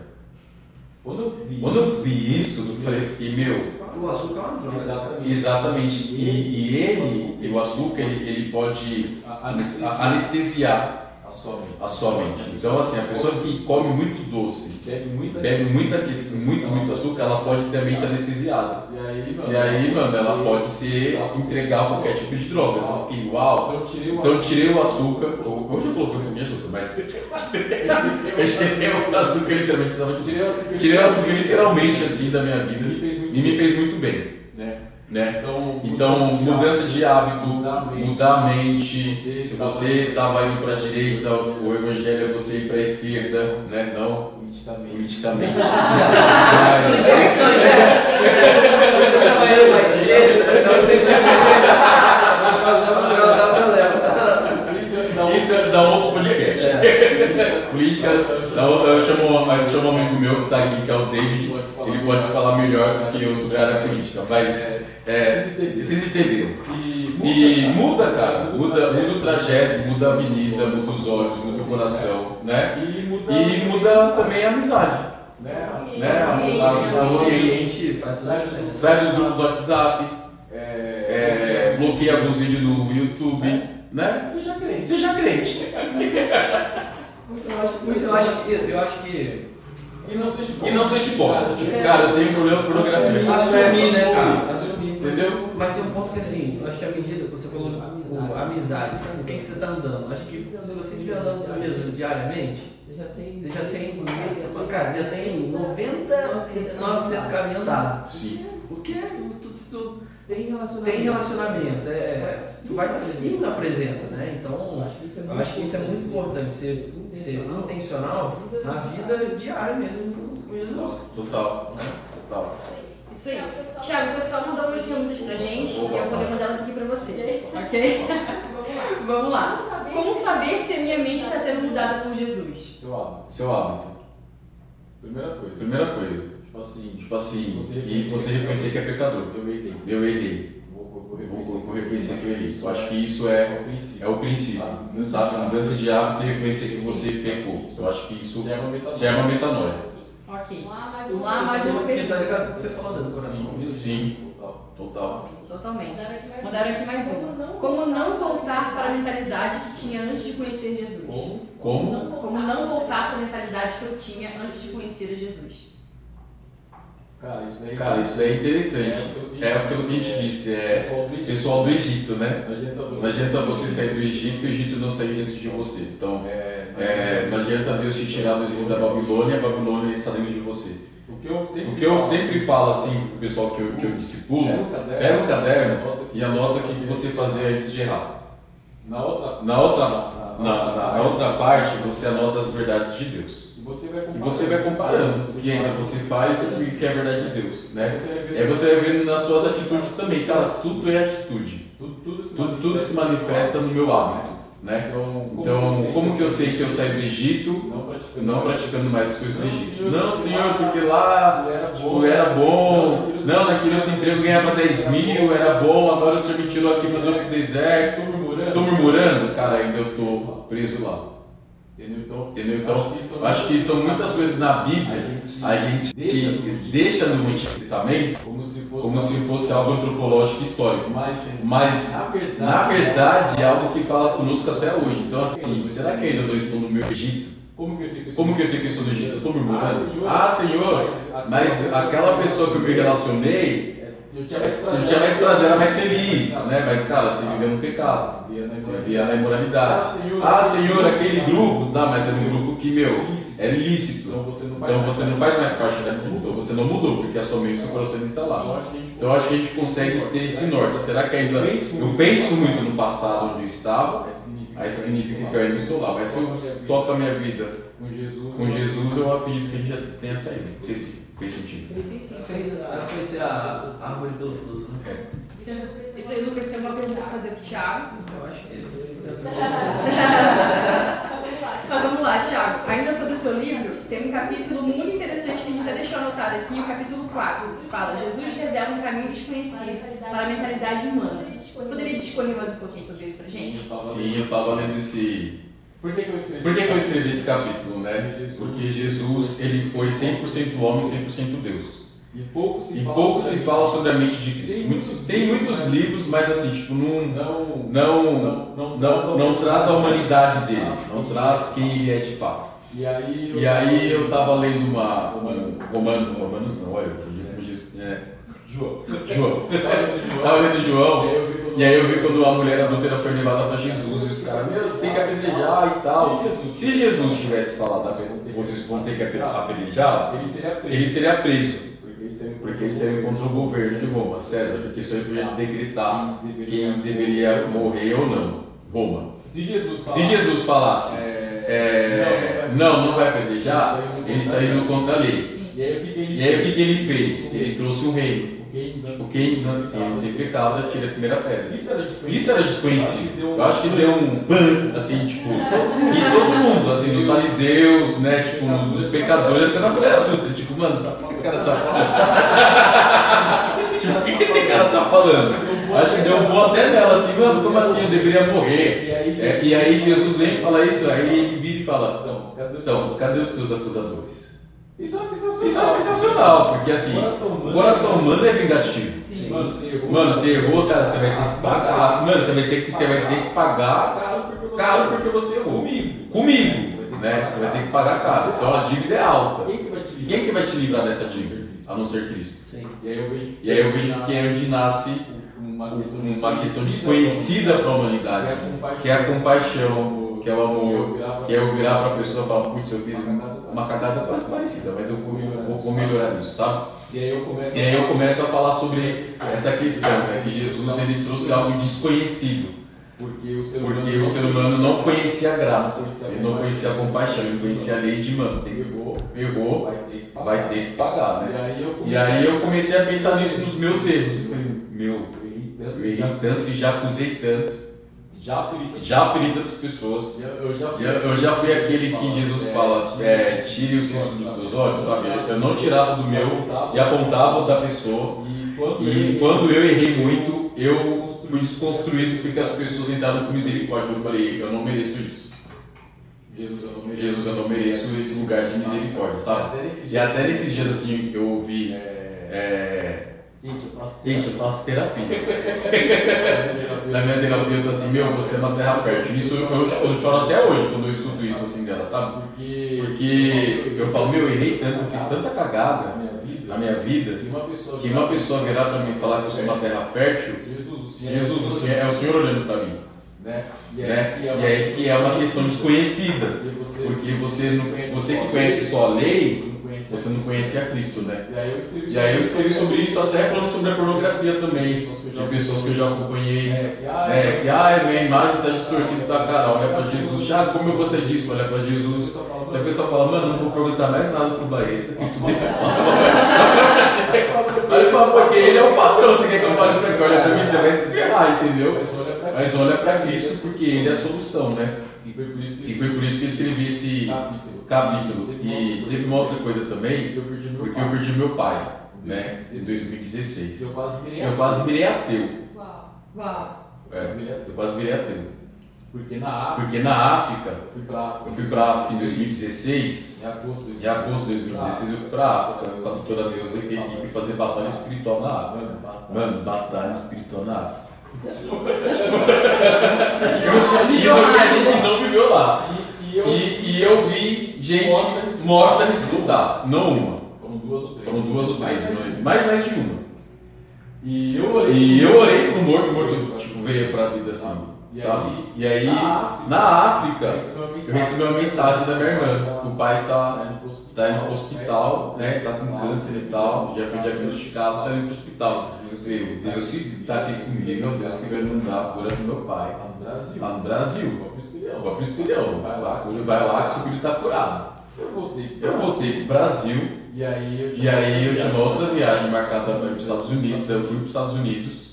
Quando eu vi. Quando eu vi isso, eu falei, fiquei, meu, O açúcar é uma droga. Exatamente. exatamente. E, e ele, o açúcar, ele, ele pode anestesiar A sua mente. Então, assim, a pessoa que come muito doce, Bebe muita bebe muita, muito, muito açúcar, ela pode ter a mente anestesiada. E aí, mano. E aí, mano, ela pode se entregar a qualquer tipo de drogas. Eu fiquei, uau. Então eu tirei o Então eu tirei o açúcar. Hoje eu coloquei com açúcar, mas. eu tirei o açúcar literalmente. de- Tirei o açúcar. O açúcar literalmente assim da minha vida E me fez muito e me fez muito bem. né? Né? Então, Então, mudança de hábito, Mudar a mente. mudar a mente. Você Se você estava indo para a direita, o evangelho é você ir para a esquerda, né? Não politicamente. politicamente. Você tá então tem que causar problema. Isso é da Isso é podcast. Política, da outra- eu chamo, mas eu chamo um amigo meu que está aqui, que é o David. Ele pode falar melhor do que eu sobre a área política, mas é, vocês entenderam. E, muda, cara, muda, muda o trajeto, muda a avenida, muda os olhos, muda o coração, né? E muda. Também a amizade, Né? né? O ambiente. diferença. Sai dos grupos do WhatsApp, É, é, bloqueia alguns vídeos no YouTube, né? Seja crente. Seja crente. Eu acho, eu acho que. Eu acho que E não seja E não seja hipócrita. Tipo, cara, eu tenho problema com pornografia. assumir, né, cara? Assumir. Entendeu? Mas tem um ponto que assim, eu acho que a medida, você falou o, amizade, o que, que você está andando? Acho que se você estiver andando com Jesus diariamente, você já tem, você já tem, cara, já tem 99% caminho andado. Sim. Porque tu, se tu tem relacionamento, tem relacionamento é, tu vai estar firme na presença, né? Então, eu acho que isso é muito importante, ser, ser intencional na vida diária mesmo com Jesus. Total. Né? Total. Isso aí. Tiago, o pessoal mandou umas perguntas pra gente e eu vou ler uma delas aqui pra você. Ok? Vamos lá. Como saber se a minha mente está sendo mudada por Jesus? Seu hábito. Seu hábito. Primeira coisa. Primeira coisa. Tipo assim, Tipo assim, Você e você reconhecer que é pecador. eu errei. Eu errei. Vou, vou, vou Eu vou, reconhecer que eu errei. Eu acho que isso é é, o princípio. é o princípio. Sabe? Mudança de hábito e reconhecer que você pecou. Eu acho que isso Já é uma metanoia. já é uma metanoia. Ok. Lá Vamos lá, mais uma Porque pergunta. tá ligado com o que você falou dentro do coração. Sim, Total. total. Totalmente. Mandaram aqui mais Mandaram aqui mais uma. Como não voltar para a mentalidade que tinha antes de conhecer Jesus? Como? Como? Como não voltar para a mentalidade que eu tinha antes de conhecer a Jesus? Cara, isso daí. Cara, isso é interessante. É aquilo que a gente disse, é Pessoal do Egito. pessoal do Egito, né? Não adianta você, Não adianta você sair do Egito e o Egito não sair dentro de você. Então, É, é, não adianta Deus te tirar do exílio da Babilônia a Babilônia está dentro de você. O que eu sempre, O que eu falo, sempre falo assim pro pessoal que eu, que eu discipulo, Pega o caderno, o e anota o que você fazia antes de errar. Na outra, Na outra, na, na, na, na outra parte, você anota as verdades de Deus. E você vai E comparando. você vai comparando o que ainda você faz e o que é a verdade de Deus, né? Você Aí você vai vendo nas suas atitudes também, cara, tudo é atitude. Tudo, tudo, se Tudo, tudo se manifesta no meu hábito, né? Então, Então, como que eu sei que eu saí do Egito Não praticando. não praticando mais as coisas do Egito? senhor, Não, senhor, porque lá era tipo, bom. era bom. Não, naquele outro emprego eu ganhava 10 mil, era bom, agora o senhor me tirou aqui, mandou pro deserto. Tô murmurando. Tô murmurando? Cara, ainda eu tô preso lá. Entendeu? Então, Entendeu? Então, acho que isso- acho que são muitas coisas na Bíblia, A a gente gente deixa no Antigo Testamento como se fosse, como se fosse algo antropológico e histórico. Mas, Mas, na verdade, na verdade, é algo que fala conosco até hoje. Então, assim, será que ainda não estou no meu Egito? como que eu sei que eu sou- que eu sei que eu sou do Egito? Eu estou murmurando. Ah. Ah, Senhor, mas aquela pessoa que eu me relacionei, Eu tinha mais prazer. eu tinha mais prazer, era mais feliz, né? Mas, cara, você vivia no pecado, Vivia na vivia na imoralidade. Ah, Senhor, Ah, Senhor, aquele grupo, tá, mas era um grupo que, meu, era ilícito. Então você não faz Então mais você não faz mais parte daquilo, então você não mudou, porque a sua mente e seu coração está Então lá. gente Então eu acho que a gente consegue ter esse norte. Será que ainda eu penso muito no passado onde eu estava? Aí significa, que eu ainda estou lá. Mas se eu toco a minha vida com Jesus, com Jesus, eu acredito que a gente já tenha saído. Não sei se fez sentido. Sim, sim. Fez, eu conheci a árvore pelo fruto, né? Isso aí, Lucas, tem uma pergunta pra fazer pro Thiago. Eu acho que ele Mas vamos lá, Thiago. Ainda sobre o seu livro, tem um capítulo muito interessante que a gente até deixou anotado aqui, o capítulo 4. Fala, Jesus revela um caminho desconhecido para a mentalidade humana. Você poderia discorrer mais um pouquinho sobre ele pra gente? Sim, eu estava lendo esse. Por que, que eu escrevi? Por que, que eu escrevi esse capítulo, né? Porque Jesus ele foi 100% homem e 100% Deus. E pouco se E fala pouco sobre se fala sobre a mente de Cristo. Tem Muitos- Tem muitos livros, mas assim, tipo, não, Não, não, não, não, não traz a humanidade dele, não traz quem ele é de fato. E aí, E aí eu tava lendo uma. Um, romano, romanos não, olha, eu digo como Jesus. É, João. João. Tava lendo João. E aí eu vi quando- a mulher adúltera foi levada para Jesus e os caras, meu, você tem que apedrejar e tal. Se Jesus tivesse falado, "Ape- vocês vão ter que ape- apedrejar, Ele seria preso. ele seria preso. Porque ele ele seria contra o governo de Roma, César, porque isso aí podia decretar quem deveria morrer ou não. Roma. Se Jesus falar, Se Jesus falasse, é, é, não, não vai apedrejar, ele saiu contra a lei. E aí o que, ele o ele fez? Ele trouxe um reino. Tipo, quem não, quem não tem pecado, atira a primeira pedra. Isso era desconhecido. Isso era desconhecido. Eu acho que deu um ban, assim, tipo, e todo mundo, assim, dos fariseus, né, tipo, dos pecadores, até na mulher adulta, tipo, mano, o que esse cara tá falando? tipo, o que esse cara tá falando? Acho que deu um bom até nela, assim, mano, como assim, eu deveria morrer? E aí, É, e aí Jesus vem e fala isso, aí ele vira e fala, então, cadê os teus acusadores? Isso é sensacional. Isso é sensacional, porque assim, O coração humano, é vingativo. Sim. Mano, você errou. Mano, você errou, cara, você vai ter que pagar. Mano, você vai ter que, você vai ter que pagar caro porque você errou. Comigo. Comigo, né? Você vai ter que pagar caro. Então a dívida é alta. Quem que vai te livrar? Quem que vai te livrar dessa dívida? A não ser Cristo. Sim. E aí eu vejo, E aí eu vejo que é onde nasce uma questão, uma questão desconhecida para a humanidade, que é a compaixão, que é o amor, que é eu virar para a pessoa e falar, putz, eu fiz uma cagada quase parecida, mas eu vou, melhorar nisso, sabe? E aí eu começo, E aí eu começo a falar sobre essa questão, né, que Jesus ele trouxe algo desconhecido, Porque o ser porque o ser humano não conhecia a graça, ele não conhecia a compaixão, ele conhecia a lei de mano, errou, errou, vai ter que pagar. vai ter que pagar, E né? aí eu E aí eu comecei a pensar nisso nos meus erros, eu falei, meu, eu eu errei tanto e já acusei tanto, já feri já feri tantas pessoas, Eu, já fui, Eu, eu já fui aquele que Jesus fala, é, tire o cisco dos seus olhos, sabe? Eu não tirava do meu e apontava da pessoa. E quando, eu errei muito, eu fui desconstruído porque as pessoas entraram com misericórdia. Eu falei, eu não mereço isso. Jesus, eu não mereço. Jesus, eu não mereço esse lugar de misericórdia, sabe? E até nesses dias assim, eu ouvi, é, Gente, eu faço gente, eu faço terapia. terapia. Na minha terapia, eu disse assim, meu, você é uma terra fértil. Isso eu, eu, choro até hoje quando eu escuto isso assim dela, sabe? Porque, Porque eu falo, meu, eu errei tanto, eu fiz tanta na cagada minha vida, na minha vida, que uma pessoa, que uma pessoa virar pra mim e falar que eu sou uma terra fértil, Jesus, o se Senhor, Senhor, é o Senhor olhando pra mim, né? E né? aí, E aí que é uma questão desconhecida, Porque você, você que conhece só a lei, você não conhece você não conhecia Cristo, né? E aí eu escrevi E aí eu escrevi sobre isso até falando sobre a pornografia também, de pessoas que eu já acompanhei, É, e aí, né? Ah, minha imagem está distorcida, tá, cara, olha pra Jesus, já como eu gostei disso, olha pra a Jesus. Daí a pessoa fala, mano, não vou perguntar mais nada pro Baeta, porque ele é o patrão, você quer que eu fale pra cá? Olha pra mim, você vai se ferrar, entendeu? Mas olha pra Cristo, porque ele é a solução, né? E foi por isso que foi por isso que eu escrevi esse capítulo. capítulo. E teve uma outra coisa também, porque eu perdi meu pai, né? Em 2016. Eu quase virei Eu quase virei ateu. Uau. Uau. É, eu quase virei ateu. Porque na África, Porque na África, eu fui pra África. eu fui pra África em 2016. Em agosto de Em agosto de 2016 eu fui pra África com a doutora Neuza e a equipe fazer batalha espiritual na África. Mano, batalha espiritual na África. E eu, e a gente não viveu lá. E, e eu. E, eu vi gente morta ressuscitar. Não uma. Foram duas ou três. Foram duas ou três. Mais, mais de uma. E eu olhei. E eu orei pro morto, o morto tipo, veio pra vida assim. E Sabe? aí, E aí, na na África, África, eu recebi uma mensagem da minha irmã. O pai tá indo pro hospital, tá indo pro hospital, né? Tá com câncer e tal, já foi diagnosticado, tá indo pro hospital. Eu falei, Deus que tá aqui comigo, é o Deus que vai mandar a cura pro meu pai. Lá no Brasil. Lá no Brasil. Estudar. Eu vou Estilhão, vai lá, vai lá que seu filho tá curado. Eu voltei. Eu voltei pro Brasil, E aí eu e aí eu tinha uma outra viagem marcada para os Estados Unidos, eu fui para os Estados Unidos.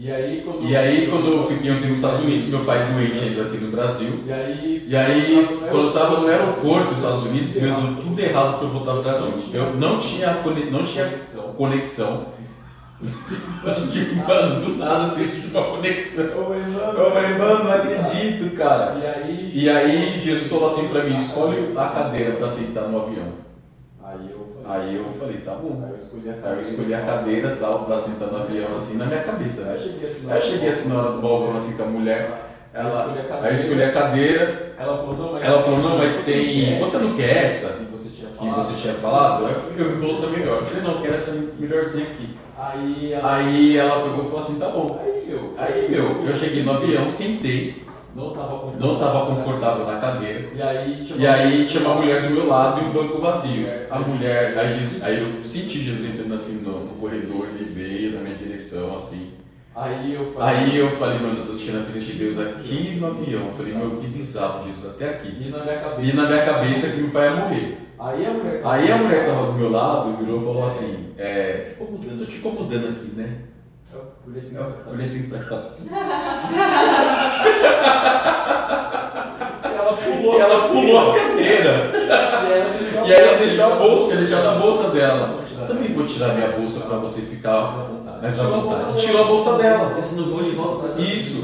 E aí quando E aí quando eu fiquei um tempo nos Estados Unidos, meu pai doente ainda aqui no Brasil. E aí. E aí, quando eu tava no aeroporto dos Estados Unidos, deu tudo errado para eu voltar pro Brasil. Eu não tinha, não tinha conexão. conexão. Tipo, mano, do nada assim, tive uma conexão. Eu falei, mano. Não acredito, cara. E aí. E aí Jesus falou assim pra mim, escolhe a cadeira pra sentar no avião. Aí eu falei. Aí eu tá bom. Aí eu escolhi a Aí cadeira. eu escolhi a cadeira tal pra sentar no avião assim na minha cabeça, Aí né? eu cheguei assim. Aí eu cheguei assim na hora do balcão assim com a mulher. Aí eu Ela, escolhi a cadeira. aí eu escolhi a cadeira. Ela falou, não, mas. Ela falou, não, mas tem. Você não quer essa? Que você tinha Que falado. você tinha falado? Aí eu vi outra melhor. Eu falei, não, eu quero essa melhorzinha aqui. Aí ela. Aí ela pegou e falou assim, tá bom. Aí, meu. Aí, meu, eu cheguei no avião, sentei, Não tava confortável. na cadeira. E aí tinha E aí tinha uma mulher do meu lado e um banco vazio. A mulher, aí, aí eu senti Jesus entrando assim no, no corredor, ele veio na minha direção, assim. Aí eu falei. Aí eu falei, mano, eu tô sentindo a presença de Deus aqui no avião. Eu falei, meu, que bizarro Jesus, até aqui. E na minha E cabeça. na minha cabeça que meu pai ia morrer. Aí a mulher. Aí a mulher que tava do meu lado virou e falou assim, é. Tô te incomodando aqui, né? Eu olhei assim. Eu olhei assim pra. E ela pulou. A cadeira. E aí ela deixou a bolsa, tinha deixado a bolsa dela. Eu também vou tirar minha bolsa pra você ficar Tirou a vontade. Tirou a bolsa dela. Esse não vou de volta pra Isso.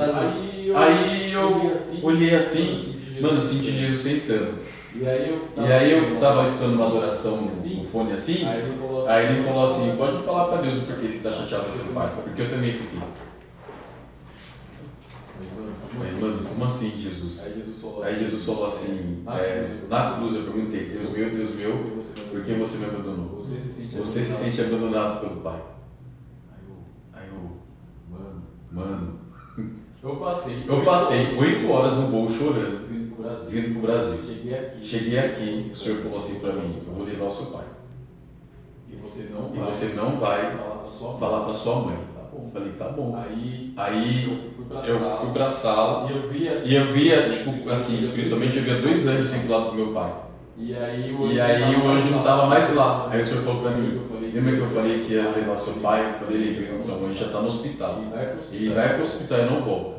Aí eu. Olhei assim. assim, mano, eu senti Jesus sentando. E aí eu E aí eu tava estudando uma adoração no fone assim, Aí ele falou assim, assim, pode falar pra Deus o porquê você tá chateado com o pai, porque eu também fiquei. Mas, mano, como assim, Jesus? Aí Jesus falou Aí Jesus falou assim, é, na cruz eu perguntei, Deus meu, Deus meu, por que você me abandonou? Você se sente Você se sente abandonado pelo pai. Aí eu, Aí eu, mano, mano, eu passei. eu passei oito horas no voo chorando, vindo pro Brasil. vindo pro Brasil. Cheguei aqui. Cheguei aqui, o senhor falou assim pra mim, eu vou levar o seu pai. E você não E vai você não vai falar pra sua mãe. falar pra sua mãe. Tá bom. Falei, tá bom. Aí Aí fui pra eu sala. fui pra sala E eu via. e eu via, tipo, assim, espiritualmente, eu via dois anjos assim do lado do meu pai. E aí o E aí o anjo não tava mais lá. Aí o senhor falou pra mim, Eu lembra que eu falei que ia levar seu pai? Eu falei, ele veio, então, ele já tá no hospital. Ele vai pro hospital. Ele vai pro hospital e não volta.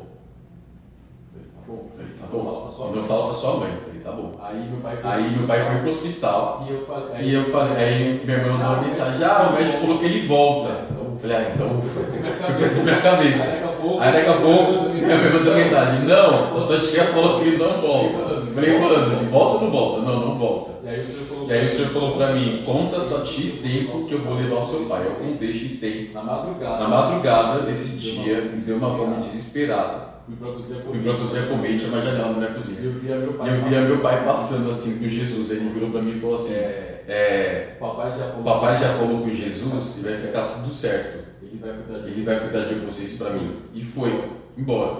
Tá bom. Eu falei, tá bom. Não mãe. fala pra sua mãe. Eu falei, tá bom. Aí meu pai foi Aí meu pai foi pro hospital E eu falei. e eu falei, aí minha irmã mandou uma mensagem, ah, o médico falou que ele volta. Eu falei, ah, então ufa, foi com essa minha cabeça. Aí daqui a pouco. Aí daqui a pouco minha irmã mandou mensagem, não, a sua tia falou que ele não volta. Eu falei, mano, volta ou não volta? Não, não volta. E aí o senhor falou. E aí o senhor falou pra mim, conta X tempo que eu vou levar o seu pai. Eu contei X tempo. Na madrugada. Na madrugada desse dia, me deu uma fome desesperada. Fui pra cozinha Fui pra cozinha comer e tinha uma janela na minha E cozinha. eu via meu E pai. eu via meu pai passando assim com Jesus. Ele virou pra mim e falou assim: É, é, o papai já falou. Papai já falou com Jesus e vai ficar tudo certo. Ele vai cuidar de Ele vai cuidar de vocês pra mim. E foi, embora.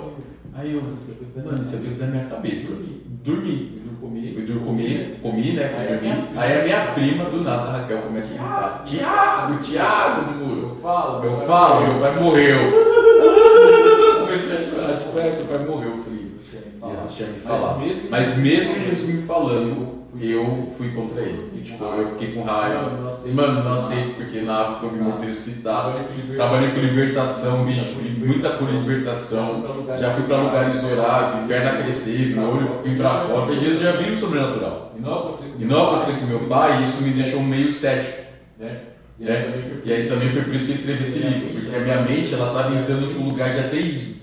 Aí eu, é mano, isso é coisa da minha cabeça. Dormi. Fui comer. Fui dormir, comi, né? Fui dormir. Aí a minha prima, do nada, a Raquel, começa a gritar: Tiago, Tiago, no muro. Eu falo. Eu falo, meu pai morreu. Me Mas mesmo- Mas mesmo Jesus me falando, eu fui contra ele. E, tipo, eu fiquei com raiva. Mano, não aceito. Porque na África eu vi muito com libertação. Trabalhei com libertação, vi, vi muita cura de libertação. Já fui pra lugares orar, vi perna crescer, vi olho, vim pra fora. Falei, Jesus já viu o sobrenatural. E não aconteceu com meu pai, e isso me deixou meio cético. Né? E né? aí também foi E aí também foi por isso que eu escrevi esse livro, porque a minha mente ela estava entrando para um lugar de ateísmo.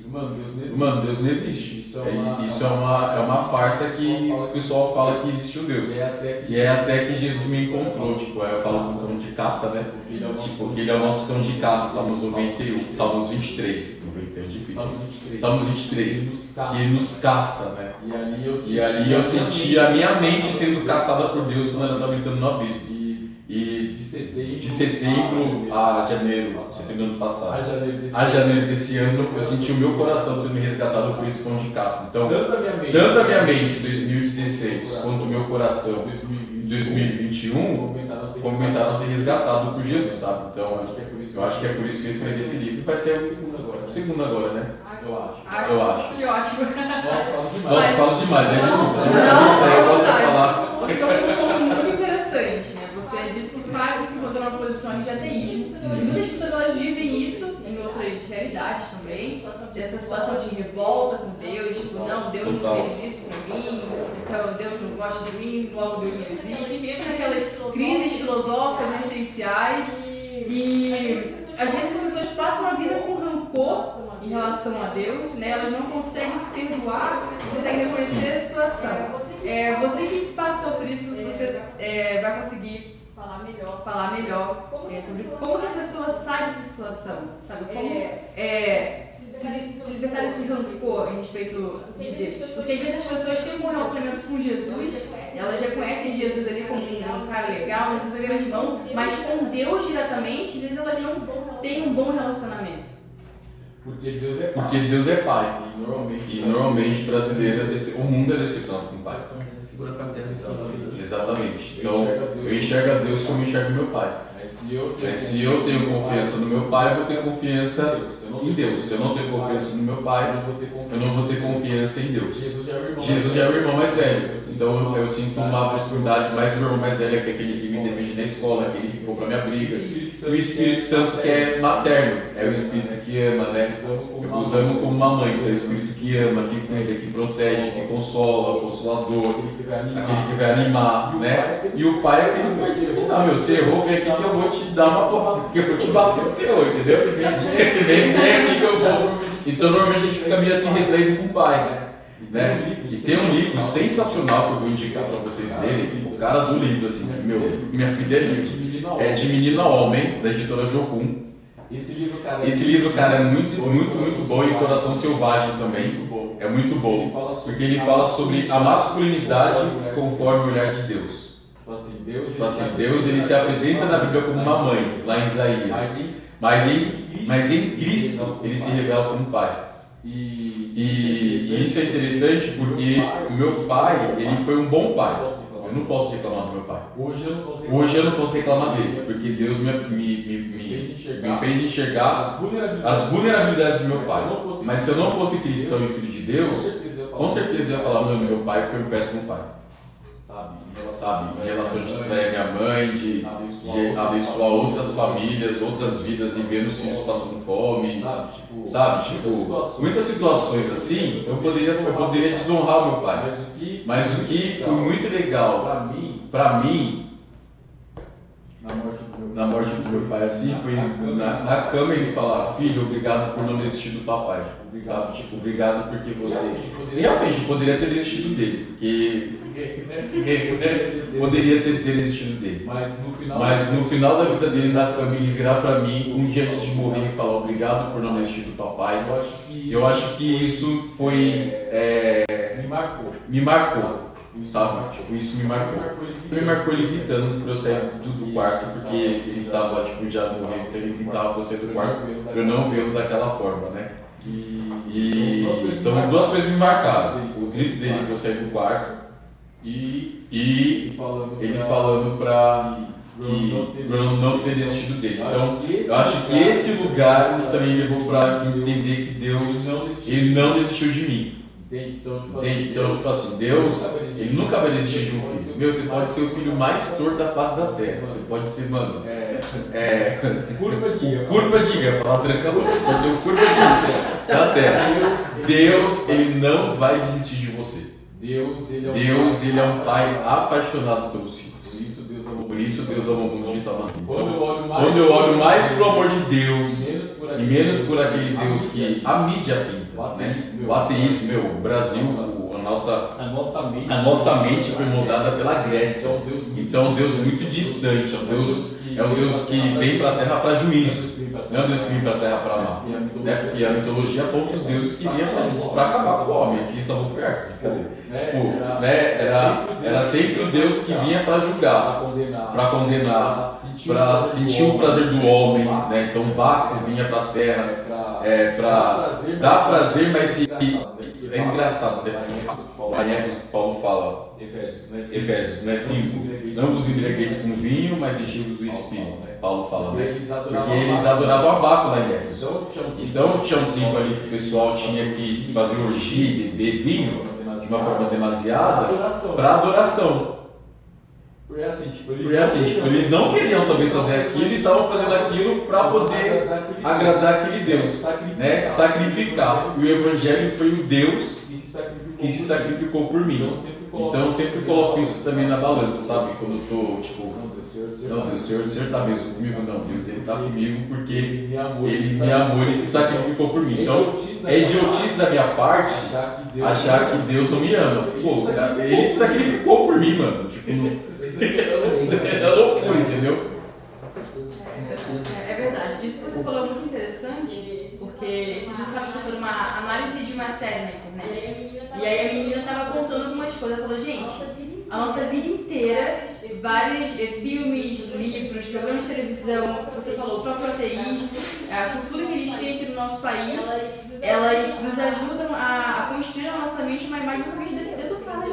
Mano, Deus não existe. Isso é uma, É- Isso é uma, é uma farsa que o pessoal fala que existe um Deus. E é até que E é até que Jesus me encontrou, tipo, aí eu falo do cão de caça, né? Ele é o nosso Tipo, que ele é o nosso cão de caça, Salmos 91, Salmos 23, 91 é difícil. Salmos 23. Salmos 23, Ele nos caça. que ele nos caça, né? E ali eu E ali eu senti a minha mente sendo caçada por Deus quando ela estava entrando no abismo. E E de setembro, de setembro a janeiro, setembro do ano a passado, janeiro desse a janeiro desse ano, eu senti o meu coração sendo resgatado por esse cão de caça. Então, Tanto a minha mente, tanto a minha mente em 2016 quanto o meu coração 2020, em 2021 começaram a ser a resgatados por Jesus, sabe? Então, Acho que é por isso eu acho que é por isso que eu escrevi esse livro. E vai ser o segundo agora. o segundo agora, né? Eu acho. Ah, Eu acho. Que ótimo. Nossa, falo demais. Nossa, falo demais, né? Desculpa, se eu Não, não, falar. Você tocou um ponto muito interessante, né? Você disse que quase se encontrou numa posição de ateísmo. E muitas pessoas elas vivem isso em outras realidades também. Dessa situação de revolta com Deus, tipo, não, Deus não fez isso mim, então Deus não gosta de mim, logo Deus não existe. Entra naquelas crises filosóficas, existenciais. E às vezes as pessoas passam a vida com rancor em relação a Deus, né? Elas não conseguem se perdoar, não conseguem reconhecer a situação. É, você que passou por isso, você é, vai conseguir Falar melhor. falar melhor é, sobre como que a pessoa sai dessa situação, sabe? Como é, se, se libertar desse rancor em respeito de Deus. Porque às vezes as pessoas têm um bom relacionamento com Jesus, elas já conhecem Jesus ali como um, cara legal, um Deus é irmão, mas com Deus diretamente, às vezes elas não têm um bom relacionamento. Porque Deus é pai. Porque Deus é pai. E normalmente, E normalmente brasileiro é desse, o mundo é decepcionado com o pai. Figura paterna e salvadora. Exatamente. Então eu enxergo a Deus como eu enxergo meu pai. Se eu tenho, É, se eu tenho confiança no meu pai, eu vou ter confiança em Deus. Se eu não tenho confiança no meu eu pai, não vou eu não vou ter confiança em Deus. Jesus já é o irmão. Jesus já é o irmão mais velho. Então eu, eu sinto uma proximidade mais do meu irmão mais velho, que é aquele que me defende na escola, aquele que compra minha briga. O Espírito Santo que é materno, é o Espírito que ama, né? Os amo como uma mãe, então é o Espírito que ama, que cuida, que protege, que consola, o consolador, Aquele que vai animar. né? E o pai é aquele que vai disciplinar, meu, você errou, vem aqui que eu vou te dar uma porrada, porque eu vou te bater você errou, entendeu? Vem, vem aqui que eu vou. Então normalmente a gente fica meio assim retraído com o pai, né? né? E tem um livro sensacional que eu vou indicar para vocês lerem. O cara do livro, assim, meu, minha filha é. É de Menino a Homem, da editora Jocum. Esse livro, cara, Esse livro, cara, é muito, muito, muito bom e Coração Selvagem também. Muito bom. É muito bom. Porque ele fala sobre a masculinidade conforme o olhar de Deus. Tipo assim, Deus, Tipo assim, Deus ele se apresenta na Bíblia como uma mãe, lá em Isaías. Mas em, Mas em, Cristo ele se revela como pai. e, E isso é interessante porque o meu pai, ele foi um bom pai. Eu não posso reclamar do meu pai. Hoje eu não consigo. Hoje eu não posso reclamar dele, porque Deus me, me, me, fez me, enxergar me fez enxergar as vulnerabilidades. as vulnerabilidades do meu pai. Mas se eu não fosse cristão e filho de Deus, com certeza eu ia falar, meu, meu pai foi um péssimo pai. Sabe? Em relação, Sabe? Em relação de trair minha mãe, de, abençoar, de abençoar outras famílias, outras vidas e ver os filhos passando fome. Sabe? Tipo, Sabe? Tipo, muitas situações assim, eu poderia, eu poderia desonrar o meu pai. Mas o que, Mas o que foi muito legal pra mim, pra mim, na morte do na morte do meu pai, assim, foi na, na cama ele falar, filho, obrigado por não desistir do papai. Sabe? Tipo, obrigado porque você. Realmente poderia ter desistido dele, porque. poderia ter, ter desistido dele. Mas no final. Mas no final da vida dele na cama, ele virar pra mim um dia antes de morrer e falar obrigado por não desistir do papai. Eu acho que. Eu acho que isso foi. é, me marcou. me marcou, sabe? Tipo, isso me marcou. Me marcou ele gritando pra eu sair do, do quarto, porque ele tava, tipo, já morrendo, então ele gritava pra eu sair do quarto pra eu não vê-lo daquela forma, né? E. E então duas coisas me marcaram. O grito dele pra eu sair do quarto E. e Ele falando. pra- que eu não ter desistido dele. Então eu acho que esse lugar também levou pra entender que Deus ele não desistiu de mim. Entende? Então, tipo Entende? Então, tipo assim, Deus, ele nunca vai desistir de um filho. Meu, você pode ser o filho mais torto da face da terra. Você pode ser, mano, É. é. Curva erro. Curva de guia, falar trancador. Você pode ser o curva de guia da terra. Deus, ele não vai desistir de você. Deus, ele é um Deus, ele é um pai apaixonado pelos filhos. Por isso, Deus amou. Deus o mundo de tal maneira. Quando eu olho mais. Quando eu olho mais pro amor de Deus e menos por Deus aquele Deus que a mídia pinta, O ateísmo, meu. O ateísmo, meu, o Brasil, a nossa, A nossa mente. a nossa mente foi moldada pela É Grécia. muito Então, um Deus muito distante, é um Deus, é um Deus que vem para a terra para juízo, não é um Deus que vem para a terra para amar. Né? Porque a mitologia aponta os deuses que vinham para acabar com o homem. Aqui foi arco, cadê? Tipo, né? Era, era sempre o Deus que vinha para julgar, Para condenar. Para sentir o prazer do homem. Né? Então, Baco vinha para a terra é, para dar prazer, mas se. É engraçado, né? Lá em Éfeso, Paulo fala, Efésios, né? Efésios, né? 5. Não vos embriagueis com vinho, mas enchei-vos do Espírito. né? Paulo fala, né? Porque eles adoravam a Baco lá em Éfeso. Então tinha um tempo ali que o pessoal tinha que fazer orgia e beber vinho de uma forma demasiada para adoração. Porque assim, tipo, eles Porque assim, tipo, eles não queriam talvez fazer aquilo, eles estavam fazendo aquilo para poder agradar aquele Deus, né? Sacrificar. E o Evangelho foi o Deus que se sacrificou. por mim. Então Então eu sempre coloco isso também na balança, sabe? Quando eu tô, tipo, Não, Deus, o Senhor, o Senhor tá mesmo comigo? Não, Deus, Ele tá comigo porque Ele me amou. Ele se me amou e se sacrificou por mim. Então, é idiotice da minha parte achar que Deus, achar que Deus não me ama. Pô, Ele se sacrificou por mim, mano. Tipo, é loucura, entendeu? É, é verdade. Isso que você falou é muito interessante, porque esse dia eu estava escutando uma análise de uma série na internet. E aí a menina estava contando algumas coisas. Ela falou, gente, a nossa vida inteira, vários eh, filmes, livros, programas de televisão, você falou, o próprio ateísmo, a cultura que a gente tem aqui no nosso país, elas nos ajudam a, construir na nossa mente uma imagem totalmente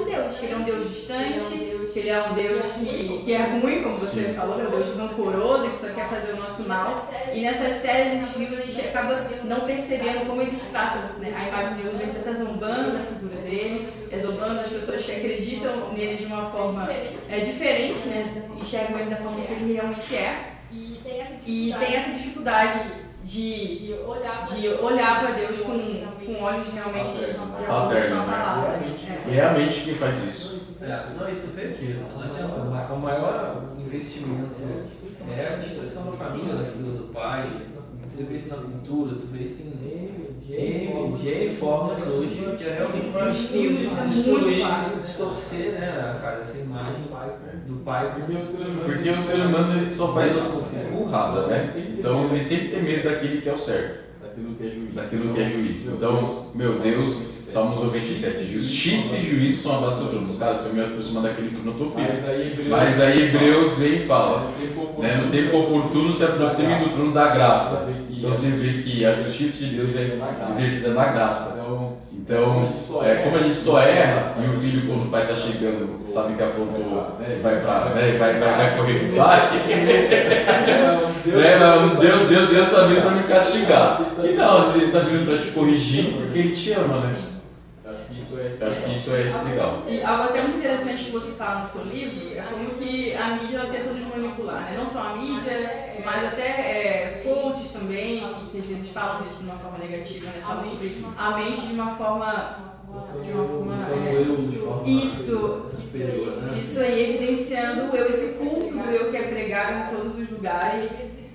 de- de Deus. Que ele é um Deus distante, que ele é um Deus que, que é ruim, como você falou, é um Deus rancoroso, que só quer fazer o nosso mal. E nessas séries, nesses livros, a gente acaba não percebendo como eles tratam né, a imagem de Deus. Você está zombando da figura dele, é zombando das pessoas que acreditam nele de uma forma é, diferente, né? Enxergam ele da forma que ele realmente é. E tem essa dificuldade de, de olhar para Deus com, com olhos realmente de Paterno, né? E é a mente que faz isso. É, não, e tu vê que não adianta. O maior investimento é a destruição da família, da figura do pai, você vê isso na pintura, tu vê isso em N formas hoje, que é realmente para filmes são destruir, muito fáceis. distorcer, né, cara, essa imagem do pai Porque o ser humano. Porque o ser humano ele só faz burrada, né? Então ele sempre tem medo daquele que é o certo, Daquilo que é juiz. daquilo que é juiz. Então, meu Deus, Salmos 97, justiça e juízo são a base do trono. Cara, se eu me aproximar daquele trono, eu tô firme. Mas aí Hebreus, Mas aí Hebreus vem e fala, no tempo oportuno, né, no tempo oportuno se aproxime do trono da graça. Então você vê que a justiça de Deus é exercida na graça. Então, é, como a gente só erra, e o filho, quando o pai está chegando, sabe que aprontou, vai, pra, né, vai, vai, vai correr pro pai, né, Deus, Deus, Deus está vindo para me castigar. E não, ele está vindo para te corrigir porque ele te ama, né? Acho que isso é. Acho que isso é legal. E algo até muito interessante que você fala no seu livro é como que a mídia ela tenta nos manipular, né? Não só a mídia, mas até é, coaches também, que, que às vezes falam isso de uma forma negativa, né? Falam sobre a mente de uma forma. De uma forma. É, eu, de forma isso, né? isso aí, evidenciando o eu, esse culto do eu que é pregado em todos os lugares.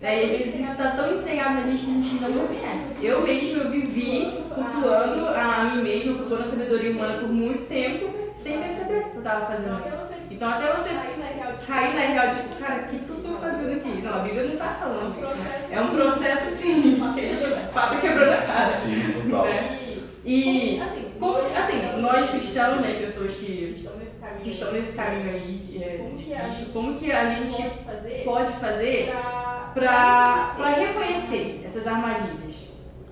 Daí, às vezes, isso está tão entregado na gente que a gente ainda não conhece. Eu mesmo, eu vivi cultuando a mim mesma, cultuando a sabedoria humana por muito tempo, sem perceber que eu estava fazendo isso. Então, até você cair na real de, cara, o que, que eu estou fazendo aqui? Não, a Bíblia não está falando isso, né? É um processo, assim, que a gente passa quebrando a cara. Sim, total. Né? E, como, assim, nós cristãos, né, pessoas que, estão nesse caminho aí é, como que a gente pode fazer para reconhecer essas armadilhas?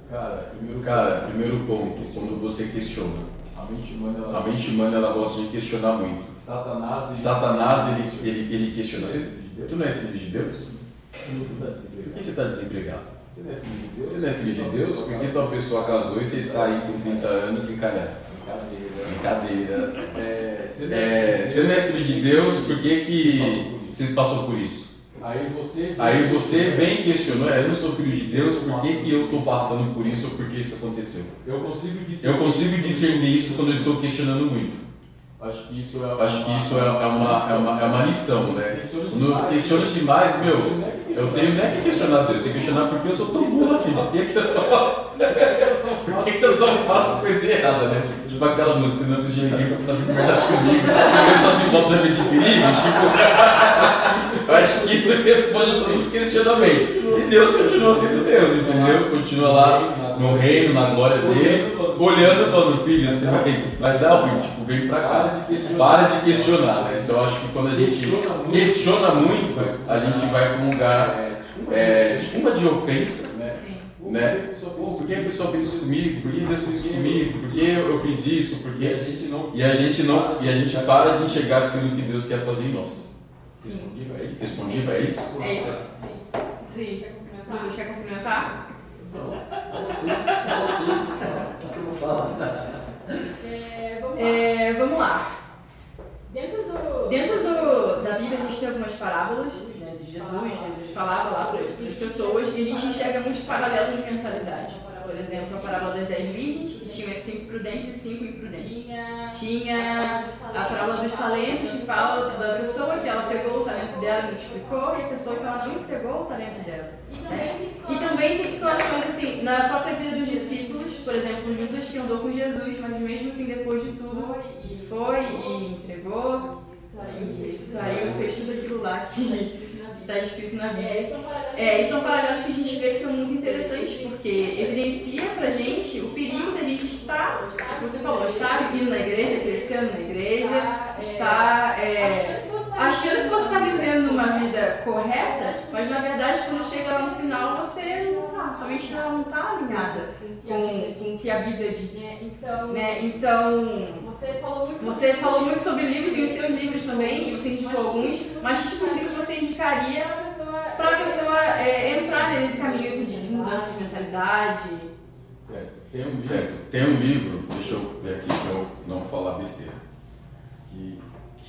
Cara, primeiro, Cara, primeiro ponto, quando você questiona. a mente humana, ela. A mente humana ela gosta de questionar muito. Satanás, ele- Satanás ele, ele, ele questiona. Você, tu não é filho de Deus? Tá. Por que você está desempregado? Você não é filho de Deus? Você não é filho de Deus? Por que tua pessoa casou e você está aí com 30 anos encalhado? Brincadeira. Brincadeira. É, você não É, você não é filho de Deus, por que, que você passou por isso? Aí você. Aí você vem e questiona, "É, eu não sou filho de Deus, por que, que eu estou passando por isso ou por que isso aconteceu? Eu consigo discernir. Eu consigo discernir isso quando eu estou questionando muito. Acho que isso é. Acho que isso é, uma, é, uma, é uma lição, né? Questiona demais. questiono demais, meu, eu tenho nem que questionar Deus, eu tenho que questionar porque eu sou tão burro assim, por que, que eu só. Por que, que eu só faço coisa errada, né? Tipo aquela música, não existe ninguém pra fazer merda comigo. Eu só se volta na de perigo, tipo. Eu acho que isso responde a todos os questionamentos. E Deus continua sendo Deus, entendeu? Continua lá no reino, na glória dele, olhando e falando, filho, você vai, vai dar ruim, tipo, vem pra cá. Para de questionar. Para de questionar, né? Então eu acho que quando a gente Questiona muito. a gente vai para um lugar é, de uma de ofensa, Né? né? Pô, por que a pessoa fez isso comigo? Por que Deus fez isso comigo? Por que eu fiz isso? Por Porque a que... gente não. E a gente não, e a gente para de enxergar aquilo que Deus quer fazer em nós. Respondiva é isso? Respondido é isso? É isso. Isso aí. Lucas, quer complementar? O que eu vou falar? É, vamos lá. É, vamos lá. Dentro do. Dentro do, da Bíblia a gente tem algumas parábolas né, de Jesus, Jesus falava lá para as pessoas e a gente enxerga muitos paralelos de mentalidade. Por exemplo, a parábola das 10 virgens, que tinha cinco prudentes e cinco imprudentes. Tinha. Tinha a parábola dos talentos, que fala da pessoa que ela pegou o talento dela e multiplicou, e a pessoa que ela não entregou o talento dela. E também tem E situações- também tem situações assim, na própria vida dos discípulos, por exemplo, Judas que andou com Jesus, mas mesmo assim, depois de tudo, e foi e entregou, e traiu, fez tudo aquilo lá que está escrito na Bíblia. É, isso é um. É, e são paralelos que a gente vê que são muito interessantes, porque evidencia pra gente o perigo da gente estar, você falou, estar indo na igreja, crescendo na igreja, estar é, achando que você está vivendo uma vida correta, mas na verdade quando chega lá no final você não tá, sua mente não está alinhada com, com o que a Bíblia diz. É, então, Né? Então, você falou muito você sobre falou muito sobre livros, e os seus livros também, e você indicou alguns, mas que tipo de livro você indicaria a pessoa. para a pessoa é, entrar nesse caminho assim, de mudança de mentalidade? Certo. Tem um Certo. Tem um livro, deixa eu ver aqui para eu não falar besteira, que,